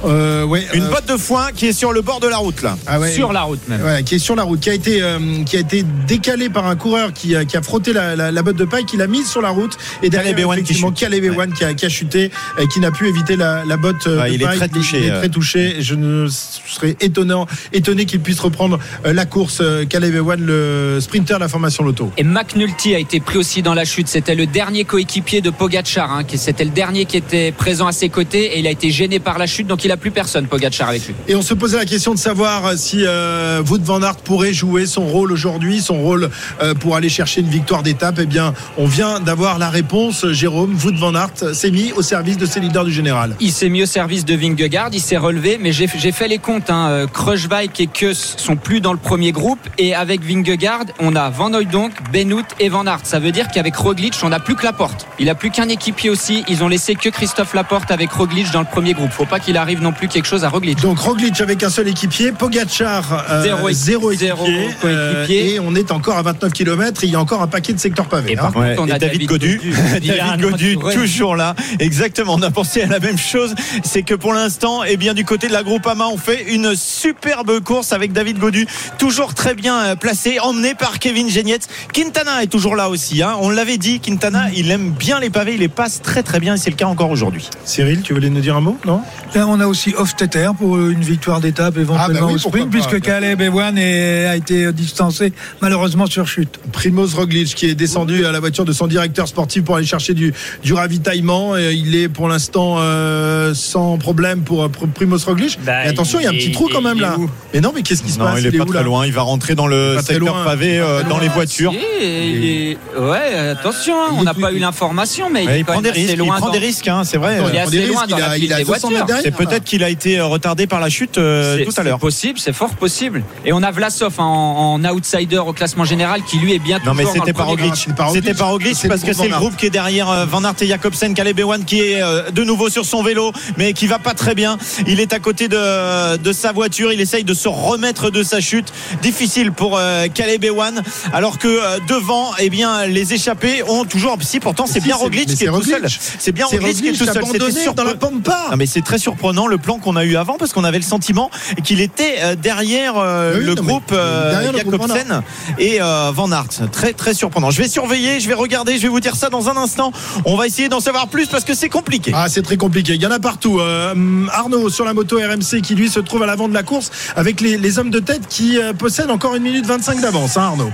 Euh, ouais, une botte de foin qui est sur le bord de la route là. Ah ouais, sur la route même. Ouais, qui est sur la route, qui a été euh, qui a été décalé par un coureur qui a, qui a frotté la, la, la, botte de paille, qui l'a mise sur la route et derrière Caleb effectivement Caleb Ewan qui, a, qui a chuté et qui n'a pu éviter la, la botte de il paille. Est très touché, il est très touché. Je ne serais étonnant étonné qu'il puisse reprendre la course. Caleb Ewan, le sprinter de la formation Loto. Et McNulty a été pris aussi dans la chute. C'était le dernier coéquipier de Pogacar. Hein, C'était le dernier qui était présent à ses côtés et il a été gêné par la chute, donc il a plus personne Pogacar avec lui. Et on se posait la question de savoir si euh, Wout van Aert pourrait jouer son rôle aujourd'hui, son rôle euh, pour aller chercher une victoire d'étape. Eh bien, on vient d'avoir la réponse. Jérôme, Wout van Aert s'est mis au service de ses leaders du général. Il s'est mis au service de Vingegaard, il s'est relevé, mais j'ai fait les comptes. Hein. Kruijswijk et Kuss sont plus dans le premier groupe et avec Vingegaard, on a Van Hooydonk, Benoît et Van Aert. Ça veut dire qu'avec Roglic, on n'a plus que Laporte. Il a plus qu'un équipier aussi. Ils ont laissé que Christophe Laporte avec Roglic dans le premier groupe. Faut pas qu'il arrive non plus quelque chose à Roglic. Donc Roglic avec un seul équipier, Pogacar euh, Zéro équi- zéro zéro équipier, euh, coéquipier. et on est encore à 29 km. Il y a encore un paquet de secteurs pavés. Et hein. par contre, Ouais, on et a David, David Godu, David Godu toujours là. Exactement. On a pensé à la même chose. C'est que pour l'instant, eh bien, du côté de la Groupama, on fait une superbe course avec David Godu, toujours très bien euh, placé, emmené par Kevin Genietz. Quintana est toujours là aussi. hein. On l'avait dit, Quintana, il aime bien les pavés, il les passe très très bien et c'est le cas encore aujourd'hui. Cyril, tu voulais nous dire un mot Non? Là, on a aussi Hofstetter pour une victoire d'étape éventuellement Ah, bah oui, au sprint, pas, puisque Caleb Ewan est- a été distancé malheureusement sur chute. Primoz Roglic qui est descendu à la voiture de son directeur sportif pour aller chercher du, du ravitaillement. Et il est pour l'instant euh, sans problème pour, euh, pour Primoz Roglic. Bah, Et attention, il y a un il petit est- trou quand même il est là. Mais non, mais qu'est-ce qui se Non, passe? il est pas où, très là? loin. Il va rentrer dans le Pas très secteur pavé euh, dans les voitures. Si, il est- Ouais, attention, hein, on n'a pas eu l'information, mais Ouais, il, il est prend des risques. Il loin prend des risques, hein, c'est vrai. Il est prend des assez loin risques, dans il la il des 200 mètres voitures. C'est peut-être qu'il a été euh, retardé par la chute euh, tout à l'heure. C'est possible, c'est fort possible. Et on a Vlasov en, en outsider au classement général qui lui est bien Non mais c'était premier Roglic, C'était pas Roglic. parce que c'est le groupe qui est derrière euh, Van Aert et Jacobsen, Caleb Ewan qui est euh, de nouveau sur son vélo mais qui va pas très bien. Il est à côté de, de sa voiture, il essaye de se remettre de sa chute. Difficile pour euh, Caleb Ewan alors que euh, devant eh bien les échappés ont toujours si pourtant c'est Si, bien c'est- Roglic qui est c'est tout seul. C'est bien Roglic qui est tout seul. C'était abandonné dans la Pampa. Ah, mais c'est très surprenant le plan qu'on a eu avant parce qu'on avait le sentiment qu'il était euh, derrière euh, Oui, le non, mais groupe euh, derrière le groupe Van Jacobsen et Van Aert. Très très surprenant. Je vais surveiller, je vais regarder, je vais vous dire ça dans un instant. On va essayer d'en savoir plus parce que c'est compliqué. Ah, c'est très compliqué. Il y en a partout. Euh, Arnaud sur la moto RMC qui lui se trouve à l'avant de la course avec les, les hommes de tête qui possèdent encore une minute 25 d'avance, hein, Arnaud.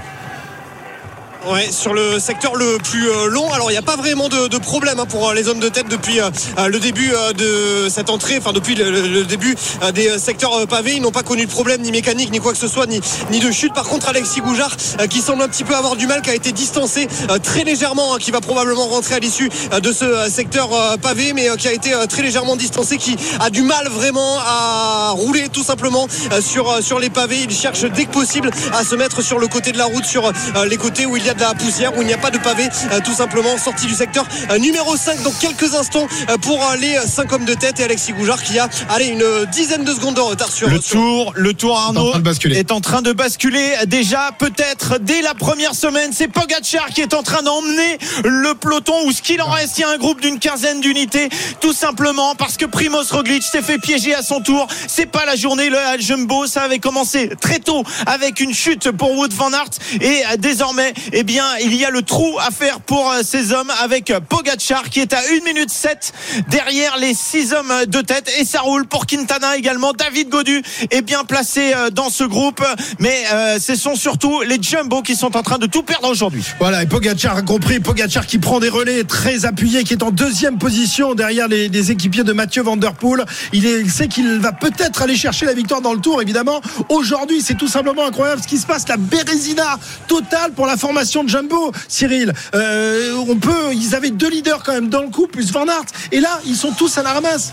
Ouais, sur le secteur le plus euh, long. Alors, il n'y a pas vraiment de, de problème hein, pour euh, les hommes de tête depuis euh, le début de cette entrée, enfin depuis le, début des secteurs pavés. Ils n'ont pas connu de problème ni mécanique, ni quoi que ce soit, ni, ni de chute. Par contre, Alexis Goujard, qui semble un petit peu avoir du mal, qui a été distancé très légèrement, hein, qui va probablement rentrer à l'issue de ce secteur pavé, mais qui a été très légèrement distancé, qui a du mal vraiment à rouler tout simplement sur, sur les pavés. Il cherche dès que possible à se mettre sur le côté de la route, sur les côtés où il y a de la poussière, où il n'y a pas de pavé, euh, tout simplement sorti du secteur euh, numéro 5 dans quelques instants euh, pour les 5 hommes de tête et Alexis Goujard qui a allez, une dizaine de secondes de retard sur Le sur- tour, le tour Arnaud en train de basculer. est en train de basculer déjà peut-être dès la première semaine. C'est Pogacar qui est en train d'emmener le peloton ou ce qu'il en reste. Il y a un groupe d'une quinzaine d'unités, tout simplement parce que Primoz Roglic s'est fait piéger à son tour. C'est pas la journée le Jumbo, ça avait commencé très tôt avec une chute pour Wood van Aert et désormais, eh bien, il y a le trou à faire pour euh, ces hommes avec Pogacar qui est à 1 minute 7 derrière les 6 hommes de tête et ça roule pour Quintana également. David Godu est bien placé euh, dans ce groupe, mais euh, ce sont surtout les Jumbo qui sont en train de tout perdre aujourd'hui. Voilà, et Pogacar a compris. Pogacar qui prend des relais très appuyés, qui est en deuxième position derrière les, équipiers de Mathieu Van Der Poel. Il, il sait qu'il va peut-être aller chercher la victoire dans le tour, évidemment. Aujourd'hui, c'est tout simplement incroyable ce qui se passe. La bérésina totale pour la formation de Jumbo, Cyril. Euh, on peut, ils avaient deux leaders quand même dans le coup, plus Van Aert. Et là, ils sont tous à la ramasse.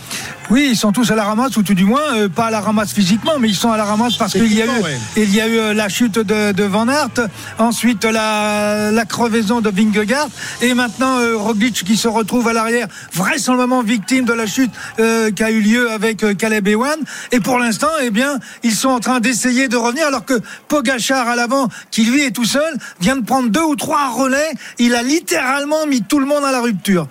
Oui, ils sont tous à la ramasse, ou tout du moins, euh, pas à la ramasse physiquement, mais ils sont à la ramasse parce qu'il y a eu, Techniquement, ouais. il y a eu euh, la chute de, de Van Aert, ensuite la, la crevaison de Vingegaard, et maintenant euh, Roglic qui se retrouve à l'arrière, vraisemblablement victime de la chute euh, qui a eu lieu avec Caleb Ewan. Et pour l'instant, eh bien, ils sont en train d'essayer de revenir, alors que Pogachar à l'avant, qui lui est tout seul, vient de prendre deux ou trois relais. Il a littéralement mis tout le monde à la rupture.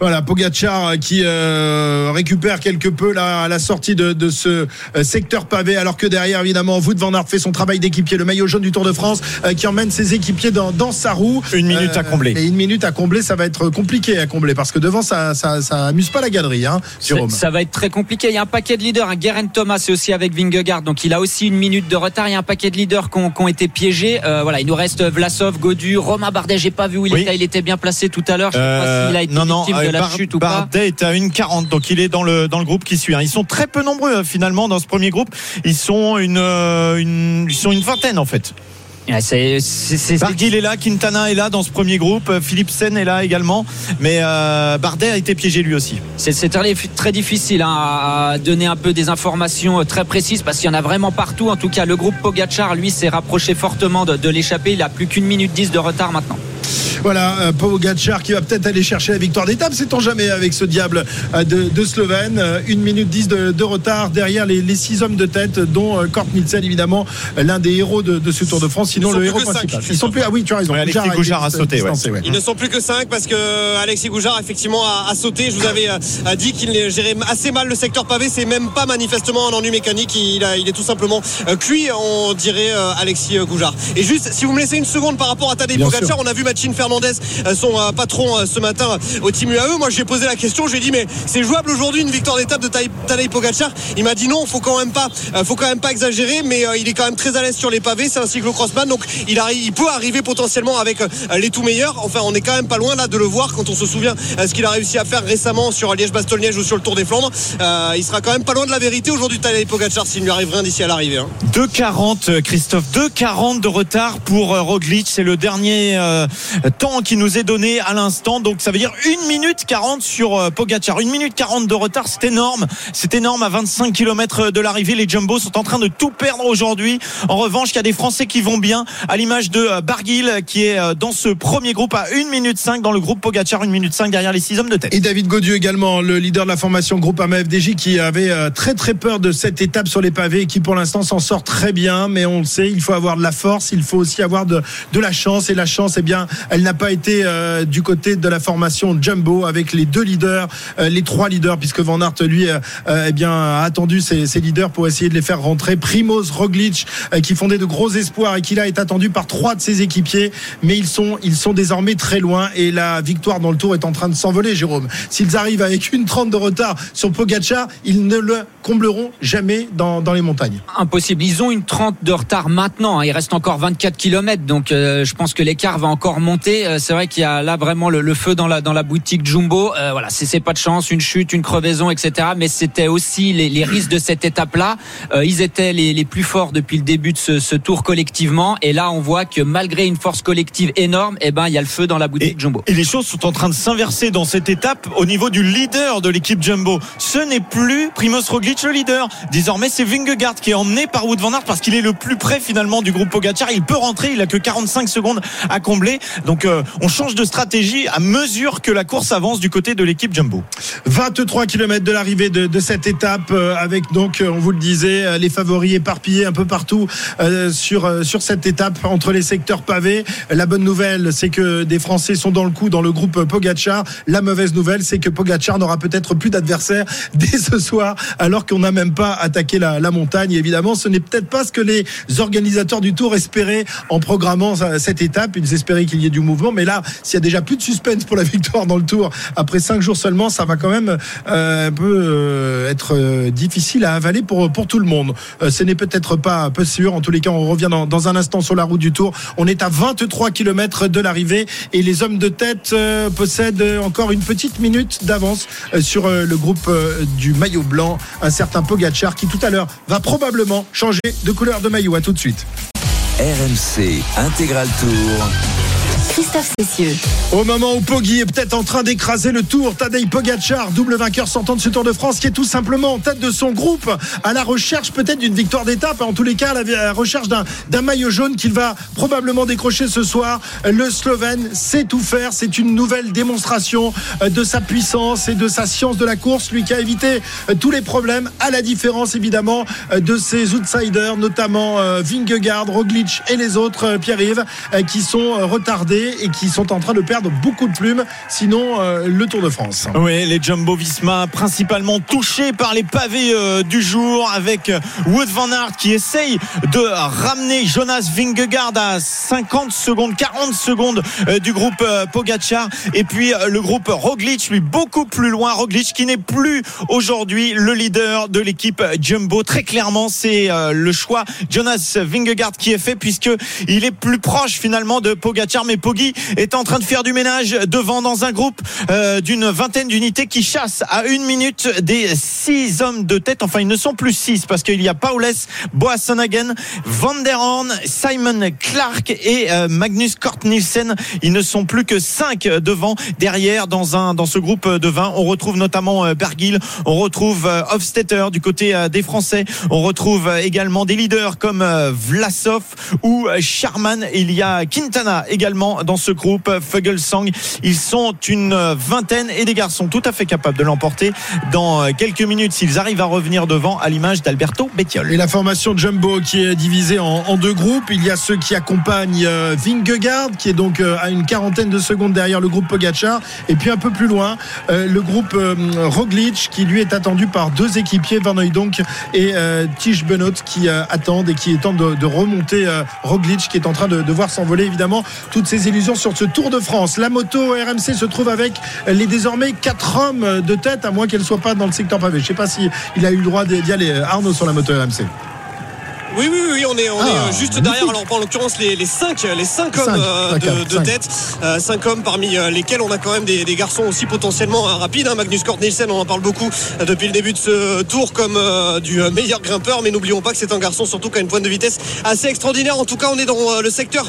Voilà, Pogacar qui euh, récupère quelque peu la sortie de, de ce euh, secteur pavé, alors que derrière, évidemment, Wout van Aert fait son travail d'équipier, le maillot jaune du Tour de France, euh, qui emmène ses équipiers dans, dans sa roue. Une minute à combler. Et une minute à combler, ça va être compliqué à combler, parce que devant, ça, ça, ça amuse pas la galerie, hein, Jérôme. Ça ça va être très compliqué. Il y a un paquet de leaders. Un Guerin Thomas c'est aussi avec Vingegaard, donc il a aussi une minute de retard. Il y a un paquet de leaders qui ont, qui ont été piégés. Euh, voilà, il nous reste Vlasov, Godu, Romain Bardet. J'ai pas vu où il Oui. était. Il était bien placé tout à l'heure. Je sais pas Euh, s'il a été non, non, victime de euh, la Bar- chute ou pas. Bardet est à 1,40, donc il est dans le, dans le groupe qui suit. hein. Ils sont très peu nombreux euh, finalement dans ce premier groupe. Ils sont une, euh, une, ils sont une vingtaine en fait. C'est- c'est- c'est- Barguil est là, Quintana est là dans ce premier groupe, euh, Philipsen est là également, mais euh, Bardet a été piégé lui aussi. C'est très difficile hein, à donner un peu des informations euh, très précises parce qu'il y en a vraiment partout. En tout cas, le groupe Pogachar, lui, s'est rapproché fortement de, de l'échappée. Il a plus qu'une minute dix de retard maintenant. Voilà, euh, Pogacar qui va peut-être aller chercher la victoire d'étape, sait-on jamais avec ce diable euh, de, de Slovène. Euh, Une minute 10 de, de retard derrière les, les six hommes de tête, dont Kort Nielsen, évidemment, l'un des héros de, de ce Tour de France, sinon le héros cinq, principal. Ils sont plus, ah oui, tu as raison. Ouais, Alexis Goujard a sauté, ouais. distancé, ouais. Ils ne sont plus que 5 parce que Alexis Goujard effectivement a, a sauté. Je vous avais dit qu'il gérait assez mal le secteur pavé. C'est même pas manifestement un ennui mécanique. Il, est tout simplement cuit, on dirait Alexis Goujard. Et juste, si vous me laissez une seconde par rapport à Tadej Pogacar, on a vu Machine Fernandez, euh, son euh, patron euh, ce matin au Team UAE. Moi, j'ai posé la question. J'ai dit, mais c'est jouable aujourd'hui une victoire d'étape de Tadej- Pogacar? Il m'a dit non, faut quand même pas, faut quand même pas exagérer. Mais il est quand même très à l'aise sur les pavés. C'est un cyclocrossman, donc il, peut arriver potentiellement avec les tout meilleurs. Enfin, on est quand même pas loin là de le voir quand on se souvient ce qu'il a réussi à faire récemment sur Liège-Bastogne-Liège ou sur le Tour des Flandres. Euh, il sera quand même pas loin de la vérité aujourd'hui Tadej Pogacar s'il ne lui arrive rien d'ici à l'arrivée. hein. 2,40 euh, Christophe, 2,40 de retard pour Roglic. C'est le dernier temps qui nous est donné à l'instant. Donc ça veut dire 1 minute 40 sur euh, Pogacar. 1 minute 40 de retard, c'est énorme. C'est énorme à 25 km de l'arrivée. Les Jumbo sont en train de tout perdre aujourd'hui. En revanche, il y a des Français qui vont bien, à l'image de euh, Barguil qui est euh, dans ce premier groupe à 1 minute 5 dans le groupe Pogacar, 1 minute 5 derrière les 6 hommes de tête. Et David Gaudieu également, le leader de la formation groupe AMA-FDJ qui avait euh, très très peur de cette étape sur les pavés et qui pour l'instant s'en sort très bien. Mais on le sait, il faut avoir de la force, il faut aussi avoir de, de la chance. Et la chance, eh bien, elle n'a pas été euh, du côté de la formation Jumbo avec les deux leaders, euh, les trois leaders, puisque Van Aert, lui, euh, eh bien, a attendu ses, leaders pour essayer de les faire rentrer. Primoz Roglic, qui fondait de gros espoirs et qui là est attendu par trois de ses équipiers. Mais ils sont, ils sont désormais très loin et la victoire dans le tour est en train de s'envoler, Jérôme. S'ils arrivent avec une 30 de retard sur Pogacar, ils ne le combleront jamais dans, dans les montagnes. Impossible. Ils ont une 30 de retard maintenant. hein. Il reste encore 24 km, donc je pense que l'écart va encore monter. Euh, c'est vrai qu'il y a là vraiment le, le feu dans la dans la boutique Jumbo. Euh, voilà, c'est pas de chance, une chute, une crevaison, etc. Mais c'était aussi les, les risques de cette étape-là. Euh, ils étaient les, les plus forts depuis le début de ce, ce tour collectivement. Et là, on voit que malgré une force collective énorme, eh ben il y a le feu dans la boutique Jumbo. Et les choses sont en train de s'inverser dans cette étape au niveau du leader de l'équipe Jumbo. Ce n'est plus Primoz Roglic le leader. Désormais, c'est Vingegaard qui est emmené par Wout van Aert parce qu'il est le plus près finalement du groupe Pogacar. Il peut rentrer, il a que 45 secondes à combler. Donc euh, on change de stratégie à mesure que la course avance du côté de l'équipe Jumbo. 23 km de l'arrivée de, cette étape euh, avec donc, euh, on vous le disait, les favoris éparpillés un peu partout sur, cette étape entre les secteurs pavés. La bonne nouvelle, c'est que des Français sont dans le coup dans le groupe Pogachar. La mauvaise nouvelle, c'est que Pogachar n'aura peut-être plus d'adversaire dès ce soir alors qu'on n'a même pas attaqué la, montagne. Évidemment, ce n'est peut-être pas ce que les organisateurs du Tour espéraient en programmant cette étape. Ils espéraient qu'il y ait du mouvement. Mais là, s'il y a déjà plus de suspense pour la victoire dans le Tour après cinq jours seulement, ça va quand même euh, un peu euh, être euh, difficile à avaler pour, pour tout le monde. Ce n'est peut-être pas, pas sûr. En tous les cas, on revient dans, dans un instant sur la route du Tour. On est à 23 km de l'arrivée et les hommes de tête possèdent encore une petite minute d'avance sur le groupe du maillot blanc, un certain Pogachar qui tout à l'heure va probablement changer de couleur de maillot. À tout de suite. RMC Intégral Tour. Christophe Cessieux. Au moment où Poggi est peut-être en train d'écraser le tour, Tadej Pogacar, double vainqueur sortant de ce Tour de France, qui est tout simplement en tête de son groupe, à la recherche peut-être d'une victoire d'étape, en tous les cas à la recherche d'un maillot jaune qu'il va probablement décrocher ce soir. Le Slovène sait tout faire, c'est une nouvelle démonstration euh, de sa puissance et de sa science de la course, lui qui a évité euh, tous les problèmes, à la différence évidemment euh, de ses outsiders, notamment Vingegaard, Roglic et les autres, Pierre-Yves, qui sont euh, et qui sont en train de perdre beaucoup de plumes, sinon euh, le Tour de France. Oui, les Jumbo Visma principalement touchés par les pavés euh, du jour avec euh, Wood van Aert qui essaye de ramener Jonas Vingegaard à 50 secondes, 40 secondes du groupe Pogacar et puis le groupe Roglic lui beaucoup plus loin. Roglic qui n'est plus aujourd'hui le leader de l'équipe Jumbo. Très clairement, c'est le choix Jonas Vingegaard qui est fait puisque il est plus proche finalement de Pogacar mais Poggi est en train de faire du ménage devant dans un groupe euh, d'une vingtaine d'unités qui chassent à une minute des six hommes de tête. Enfin, ils ne sont plus six parce qu'il y a Paules, Boassonagen, Van der Horn, Simon Clark et euh, Magnus Kort Nielsen. Ils ne sont plus que cinq devant. Derrière, dans un dans ce groupe de 20, on retrouve notamment euh, Bergil, on retrouve Hofstetter du côté des Français, on retrouve également des leaders comme Vlasov ou Charman. Il y a Quintana également dans ce groupe Fuglsang. Ils sont une vingtaine et des garçons tout à fait capables de l'emporter dans quelques minutes s'ils arrivent à revenir devant à l'image d'Alberto Bettiol. Et la formation Jumbo qui est divisée en, deux groupes. Il y a ceux qui accompagnent euh, Vingegaard qui est donc euh, à une quarantaine de secondes derrière le groupe Pogacar. Et puis un peu plus loin, euh, le groupe euh, Roglic qui lui est attendu par deux équipiers, Van Hooydonk et Tige Benoît qui attendent et qui tentent de, de remonter Roglic qui est en train de, voir s'envoler évidemment toutes illusions sur ce Tour de France. La moto RMC se trouve avec les désormais quatre hommes de tête, à moins qu'elle soit pas dans le secteur pavé. Je sais pas si il a eu le droit d'y aller Arnaud sur la moto RMC. Oui, oui, oui, on est, on Ah, est euh, juste derrière. Alors, en l'occurrence, les, les cinq, les cinq hommes Cinq, euh, de, de cinq. tête, Euh, cinq hommes parmi lesquels on a quand même des, des garçons aussi potentiellement euh, rapides. hein. Magnus Cort Nielsen, on en parle beaucoup depuis le début de ce tour comme euh, du meilleur grimpeur, mais n'oublions pas que c'est un garçon surtout qui a une pointe de vitesse assez extraordinaire. En tout cas, on est dans le secteur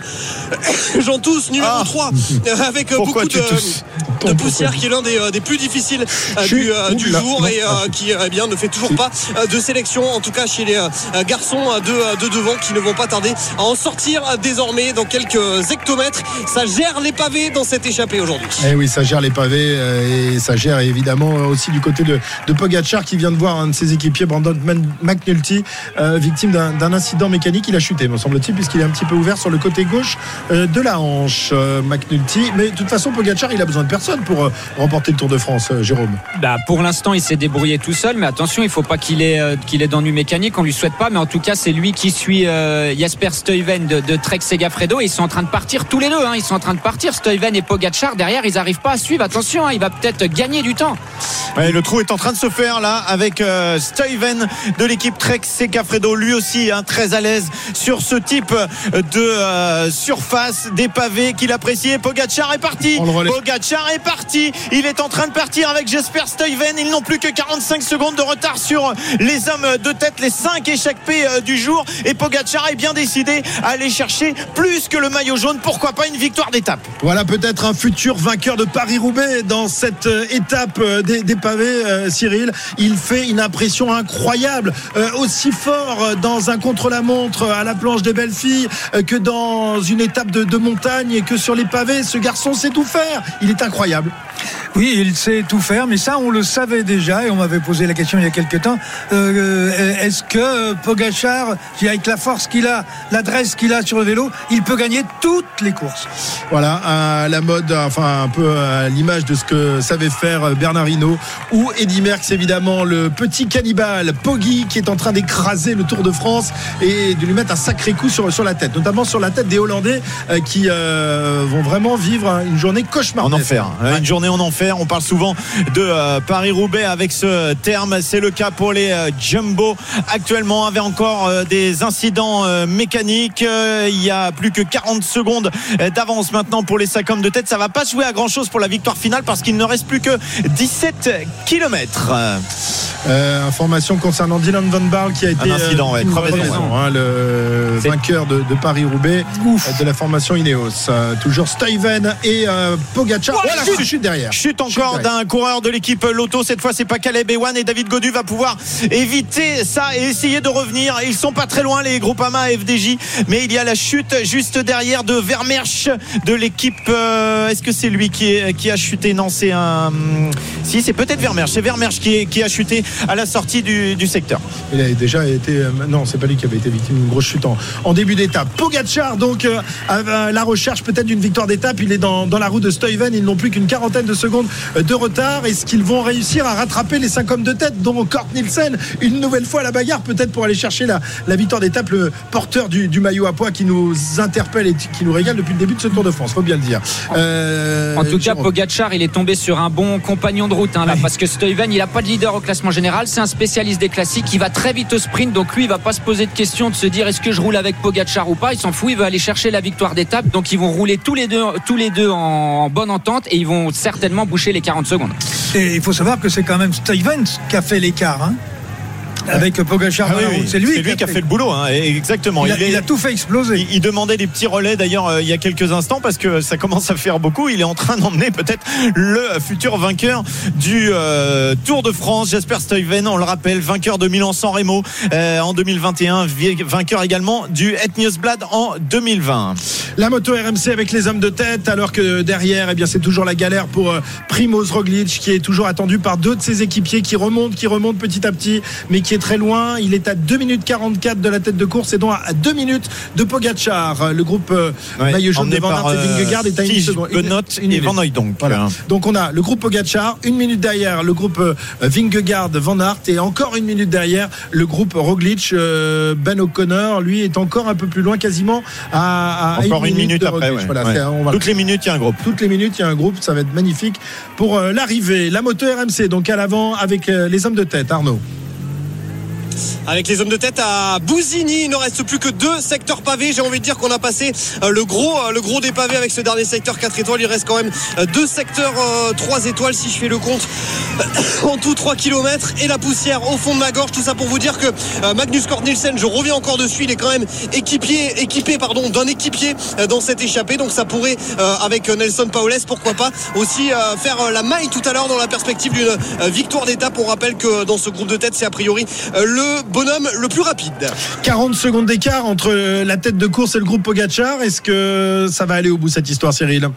Jean Tous numéro 3 euh, avec euh, Ah. Pourquoi beaucoup de, de poussière qui est l'un des, des plus difficiles du, jour et ah. qui eh bien ne fait toujours pas de sélection en tout cas chez les garçons euh, de, de devant qui ne vont pas tarder à en sortir désormais dans quelques hectomètres ça gère les pavés dans cette échappée aujourd'hui Eh oui, ça gère les pavés euh, et ça gère évidemment aussi du côté de, de Pogacar qui vient de voir un de ses équipiers, Brandon McNulty, euh, victime d'un incident mécanique. Il a chuté, me semble-t-il, puisqu'il est un petit peu ouvert sur le côté gauche euh, de la hanche, euh, McNulty. Mais de toute façon, Pogacar, il a besoin de personne pour euh, remporter le Tour de France, euh, Jérôme. Bah, pour l'instant, il s'est débrouillé tout seul, mais attention, il faut pas qu'il ait, euh, qu'il ait d'ennui mécanique. On lui souhaite pas, mais en tout cas, c'est lui qui suit euh, Jasper Stuyven de, de Trek Segafredo. Ils sont en train de partir tous les deux. Hein. Ils sont en train de partir. Stuyven et Pogacar derrière, ils arrivent pas à suivre. Attention, hein, il va peut-être gagner du temps. Ouais, le trou est en train de se faire là avec euh, Stuyven de l'équipe Trek Segafredo, lui aussi hein, très à l'aise sur ce type de euh, surface des pavés qu'il apprécie. Et Pogacar est parti. Pogacar est parti. Il est en train de partir avec Jesper Stuyven. Ils n'ont plus que 45 secondes de retard sur les hommes de tête, les 5 échappés euh, du jour. Et Pogacar est bien décidé à aller chercher plus que le maillot jaune. Pourquoi pas une victoire d'étape Voilà peut-être un futur vainqueur de Paris-Roubaix dans cette euh, étape euh, des, des pavés, euh, Cyril. Il fait une impression incroyable, euh, aussi fort dans un contre-la-montre à la planche des belles filles euh, que dans une étape de, de montagne et que sur les pavés. Ce garçon sait tout faire. Il est incroyable. Oui, il sait tout faire, mais ça, on le savait déjà, et on m'avait posé la question il y a quelques temps. Euh, Est-ce que Pogachar, avec la force qu'il a, l'adresse qu'il a sur le vélo, il peut gagner toutes les courses Voilà, à la mode, enfin un peu à l'image de ce que savait faire Bernard Hinault ou Eddy Merckx, évidemment, le petit cannibale Poggi qui est en train d'écraser le Tour de France et de lui mettre un sacré coup sur, sur la tête, notamment sur la tête des Hollandais euh, qui euh, vont vraiment vivre une journée En cauchemardesque. enfer. hein. Une journée en enfer. On parle souvent de euh, Paris-Roubaix avec ce terme. C'est le cas pour les euh, Jumbo actuellement avec encore des incidents euh, mécaniques. Euh, il y a plus que 40 secondes euh, d'avance maintenant pour les 5 hommes de tête. Ça va pas jouer à grand chose pour la victoire finale parce qu'il ne reste plus que 17 km. Euh, information concernant Dylan Van Barl qui a été Un incident, ouais, crevaison, hein, le vainqueur de, de Paris-Roubaix de la formation Ineos. Euh, toujours Stuyven et euh, Pogacar. Ouais, voilà, chute. chute, derrière. Chute encore d'un coureur de l'équipe Lotto. Cette fois, c'est pas Caleb Ewan et David Godu va pouvoir éviter ça et essayer de revenir. Ils sont pas très loin, les Groupama FDJ, mais il y a la chute juste derrière de Vermersch de l'équipe. euh, Est-ce que c'est lui qui, qui a chuté? Non, c'est un. Si, c'est peut-être Vermersch. C'est Vermersch qui, qui a chuté à la sortie du, secteur. Il a déjà été. euh, Non, c'est pas lui qui avait été victime d'une grosse chute en, en début d'étape. Pogacar, donc, euh, à la recherche peut-être d'une victoire d'étape. Il est dans, dans la roue de Stuyven. Ils n'ont plus qu'une quarantaine de secondes de retard. Est-ce qu'ils vont réussir à rattraper les cinq hommes de tête, dont Kort Nielsen, une nouvelle fois à la bagarre, peut-être pour aller chercher la victoire d'étape, le porteur du, du maillot à poids qui nous interpelle et qui nous régale depuis le début de ce Tour de France, faut bien le dire. Euh, En tout cas. Pogacar, il est tombé sur un bon compagnon de route, hein, là, parce que Stuyven, il n'a pas de leader au classement général. C'est un spécialiste des classiques. Il va très vite au sprint, donc lui, il va pas se poser de question de se dire est-ce que je roule avec Pogacar ou pas. Il s'en fout. Il va aller chercher la victoire d'étape. Donc ils vont rouler tous les deux, tous les deux en, en bonne entente et ils vont certainement boucher les 40 secondes. Et il faut savoir que c'est quand même Stuyven qui a fait l'écart. hein. Avec Pogachar Ah oui. C'est lui, qui a fait le boulot, hein, exactement. Il a, est- il a tout fait exploser. il, il demandait des petits relais d'ailleurs euh, il y a quelques instants parce que ça commence à faire beaucoup. Il est en train d'emmener peut-être le futur vainqueur du euh, Tour de France, Jasper Stuyven. On le rappelle, vainqueur de Milan-San Remo euh, en 2021, vi- vainqueur également du Het Nieuwsblad en 2020. La moto RMC avec les hommes de tête, alors que derrière, eh bien, c'est toujours la galère pour euh, Primoz Roglic, qui est toujours attendu par deux de ses équipiers, qui remonte, qui remonte petit à petit, mais qui est très loin. Il est à 2 minutes 44 de la tête de course et donc à 2 minutes de Pogacar. Le groupe euh, Ouais, maillot jaune de Van Aert et euh, Vingegaard est à une Tige, seconde. Et minute. Van Hooydonk. Voilà. Euh, Donc on a le groupe Pogacar, une minute derrière le groupe euh, Vingegaard, Van Aert et encore une minute derrière le groupe Roglic. Ben O'Connor, lui, est encore un peu plus loin, quasiment à, à Encore une minute de après. Roglic. ouais. Voilà, Ouais. c'est- on va- Toutes les minutes, il y a un groupe. toutes les minutes, il y a un groupe, ça va être magnifique pour l'arrivée. La moto RMC, donc à l'avant avec les hommes de tête, Arnaud. Avec les hommes de tête à Bousigny, il ne reste plus que deux secteurs pavés. J'ai envie de dire qu'on a passé euh, le gros, euh, le gros des pavés avec ce dernier secteur 4 étoiles. Il reste quand même euh, deux secteurs euh, 3 étoiles si je fais le compte. En tout 3 km et la poussière au fond de ma gorge. Tout ça pour vous dire que Magnus Cort Nielsen, je reviens encore dessus, il est quand même équipier, équipé pardon, d'un équipier dans cette échappée. Donc ça pourrait, avec Nelson Paoles, pourquoi pas, aussi faire la maille tout à l'heure dans la perspective d'une victoire d'étape. On rappelle que dans ce groupe de tête, c'est a priori euh, le bonhomme le plus rapide. 40 secondes d'écart entre la tête de course et le groupe Pogachar. Est-ce que ça va aller au bout cette histoire, Cyril?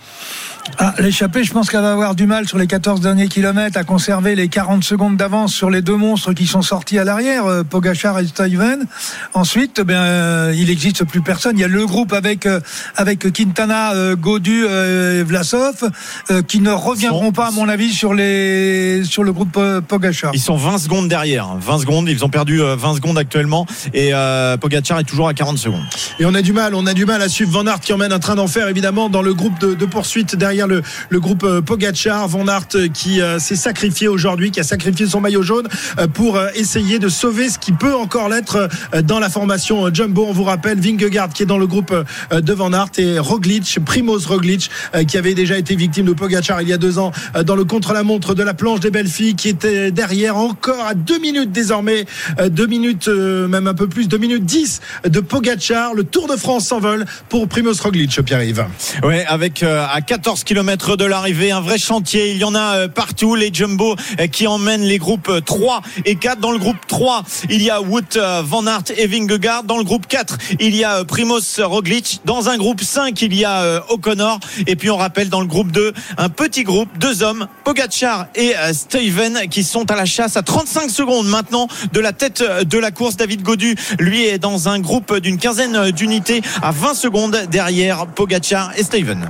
Ah, l'échappée, je pense qu'elle va avoir du mal sur les 14 derniers kilomètres à conserver les 40 secondes d'avance sur les deux monstres qui sont sortis à l'arrière, euh, Pogachar et Stuyven. Ensuite, ben, euh, il n'existe plus personne. Il y a le groupe avec euh, avec Quintana, euh, Godu euh, et Vlasov euh, qui ne reviendront pas, à mon avis, sur les sur le groupe Pogachar. Ils sont 20 secondes derrière. 20 secondes, ils ont perdu euh, 20 secondes actuellement. Et euh, Pogacar est toujours à 40 secondes. Et on a du mal, on a du mal à suivre Van Aert qui emmène un train d'enfer évidemment dans le groupe de, de poursuite derrière le, le groupe euh, Pogachar. Van Aert euh, qui euh, s'est sacrifié aujourd'hui, qui a sacrifié son maillot jaune pour essayer de sauver ce qui peut encore l'être dans la formation Jumbo. On vous rappelle Vingegaard qui est dans le groupe de Van Aert et Roglic, Primoz Roglic qui avait déjà été victime de Pogachar il y a deux ans dans le contre-la-montre de la planche des belles filles qui était derrière encore à deux minutes désormais, deux minutes même un peu plus, deux minutes 10 de Pogachar. Le Tour de France s'envole pour Primoz Roglic, Pierre-Yves. Ouais, avec à 14 km de l'arrivée, un vrai chantier. Il y en a euh, partout. Les Jumbo euh, qui emmènent les groupes euh, 3 et 4. Dans le groupe 3, il y a Wout euh, Van Aert et Vingegaard. Dans le groupe 4, il y a euh, Primoz Roglic. Dans un groupe 5, il y a euh, O'Connor. Et puis on rappelle dans le groupe 2, un petit groupe, deux hommes, Pogacar et euh, Stuyven, qui sont à la chasse à 35 secondes maintenant de la tête euh, de la course. David Godu, lui, est dans un groupe d'une quinzaine d'unités à 20 secondes derrière Pogacar et Stuyven.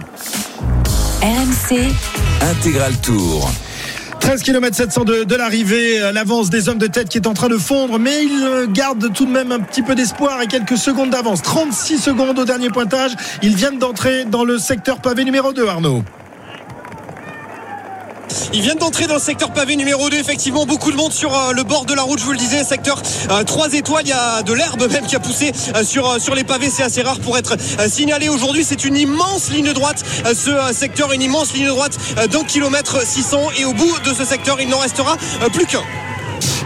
RMC, Intégral Tour. 13 km 700 de, de l'arrivée, euh, l'avance des hommes de tête qui est en train de fondre, mais il euh, garde tout de même un petit peu d'espoir et quelques secondes d'avance. 36 secondes au dernier pointage. Ils viennent d'entrer dans le secteur pavé numéro 2, Arnaud. Ils viennent d'entrer dans le secteur pavé numéro 2. Effectivement, beaucoup de monde sur euh, le bord de la route. Je vous le disais, secteur euh, 3 étoiles. Il y a de l'herbe même qui a poussé euh, sur, euh, sur les pavés. C'est assez rare pour être euh, signalé aujourd'hui. C'est une immense ligne droite. euh, ce euh, secteur, une immense ligne droite euh, d'un kilomètre 600. Et au bout de ce secteur, il n'en restera euh, plus qu'un.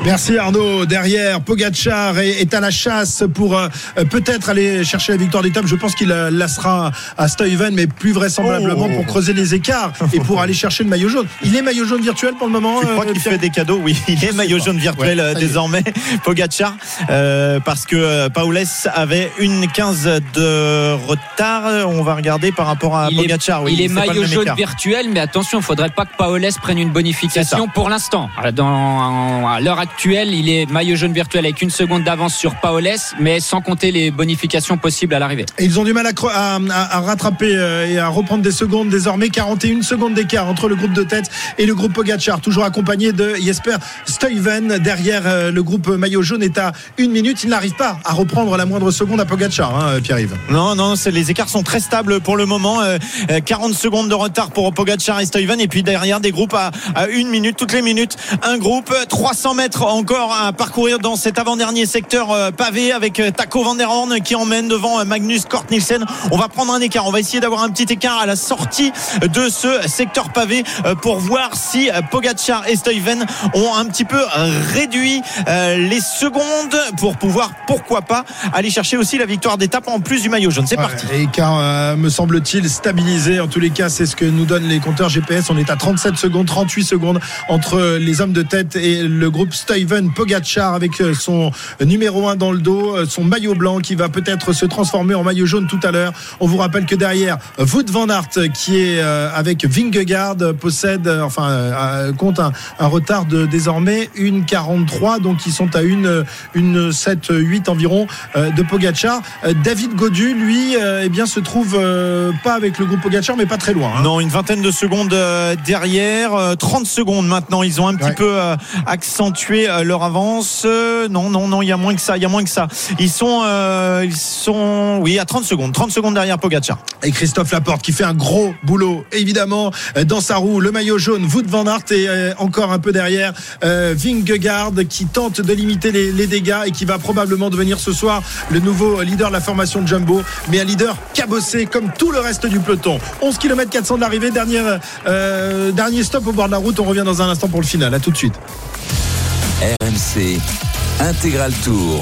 Merci Arnaud. Derrière, Pogachar est, est à la chasse pour euh, peut-être aller chercher la victoire d'étape. Je pense qu'il euh, laissera à Stuyven, mais plus vraisemblablement Oh. pour creuser les écarts et pour aller chercher le maillot jaune. Il est maillot jaune virtuel pour le moment. Tu crois euh, qu'il Pierre fait des cadeaux? Oui, il est maillot jaune virtuel Ouais, désormais, Pogacar, euh, parce que Paules avait une 15 de retard. On va regarder par rapport à il est. Oui, il est maillot jaune écart. virtuel, mais attention, il faudrait pas que Paoles prenne une bonification pour l'instant. Dans- À l'heure actuelle, il est maillot jaune virtuel avec une seconde d'avance sur Paoles, mais sans compter les bonifications possibles à l'arrivée. Ils ont du mal à, rattraper euh, et à reprendre des secondes désormais. 41 secondes d'écart entre le groupe de tête et le groupe Pogachar, toujours accompagné de Jesper Stuyven. Derrière euh, le groupe maillot jaune est à une minute. Il n'arrive pas à reprendre la moindre seconde à Pogachar, hein, Pierre-Yves. Non, non, les écarts sont très stables pour le moment. Euh, euh, 40 secondes de retard pour Pogacar et Stuyven. Et puis derrière, des groupes à, à une minute, toutes les minutes. Un groupe, 300 mètres km encore à parcourir dans cet avant-dernier secteur euh, pavé avec euh, Taco Van der Horn qui emmène devant euh, Magnus Kort Nielsen. On va prendre un écart. On va essayer d'avoir un petit écart à la sortie de ce secteur pavé pour voir si Pogacar et Stuyven ont un petit peu réduit les secondes pour pouvoir, pourquoi pas, aller chercher aussi la victoire d'étape en plus du maillot jaune. C'est parti. Car me semble-t-il stabilisé. En tous les cas, c'est ce que nous donnent les compteurs GPS. On est à 37 secondes, 38 secondes entre les hommes de tête et le groupe Steven Pogacar avec euh, son numéro 1 dans le dos, euh, son maillot blanc qui va peut-être se transformer en maillot jaune tout à l'heure. On vous rappelle que derrière, Wout van Aert qui est euh, avec Vingegaard possède, enfin, compte un, retard de désormais une 43, donc ils sont à une, une 7, 8 environ de Pogacar. David Godu, lui, eh bien, se trouve pas avec le groupe Pogacar, mais pas très loin. Hein. Non, une vingtaine de secondes derrière, 30 secondes maintenant. Ils ont un petit peu accentuer euh, leur avance. Euh, non, non, non, il y a moins que ça. Il y a moins que ça. Ils sont, euh, ils sont, oui, à 30 secondes. 30 secondes derrière Pogacar. Et Christophe Laporte qui fait un gros boulot, évidemment, dans sa roue. Le maillot jaune, Wout van Aert et encore un peu derrière Vingegaard qui tente de limiter les, dégâts et qui va probablement devenir ce soir le nouveau leader de la formation de Jumbo, mais un leader cabossé comme tout le reste du peloton. 11 km 400 de l'arrivée, dernier, dernier stop au bord de la route. On revient dans un instant pour le final. À tout de suite. RMC Intégral Tour.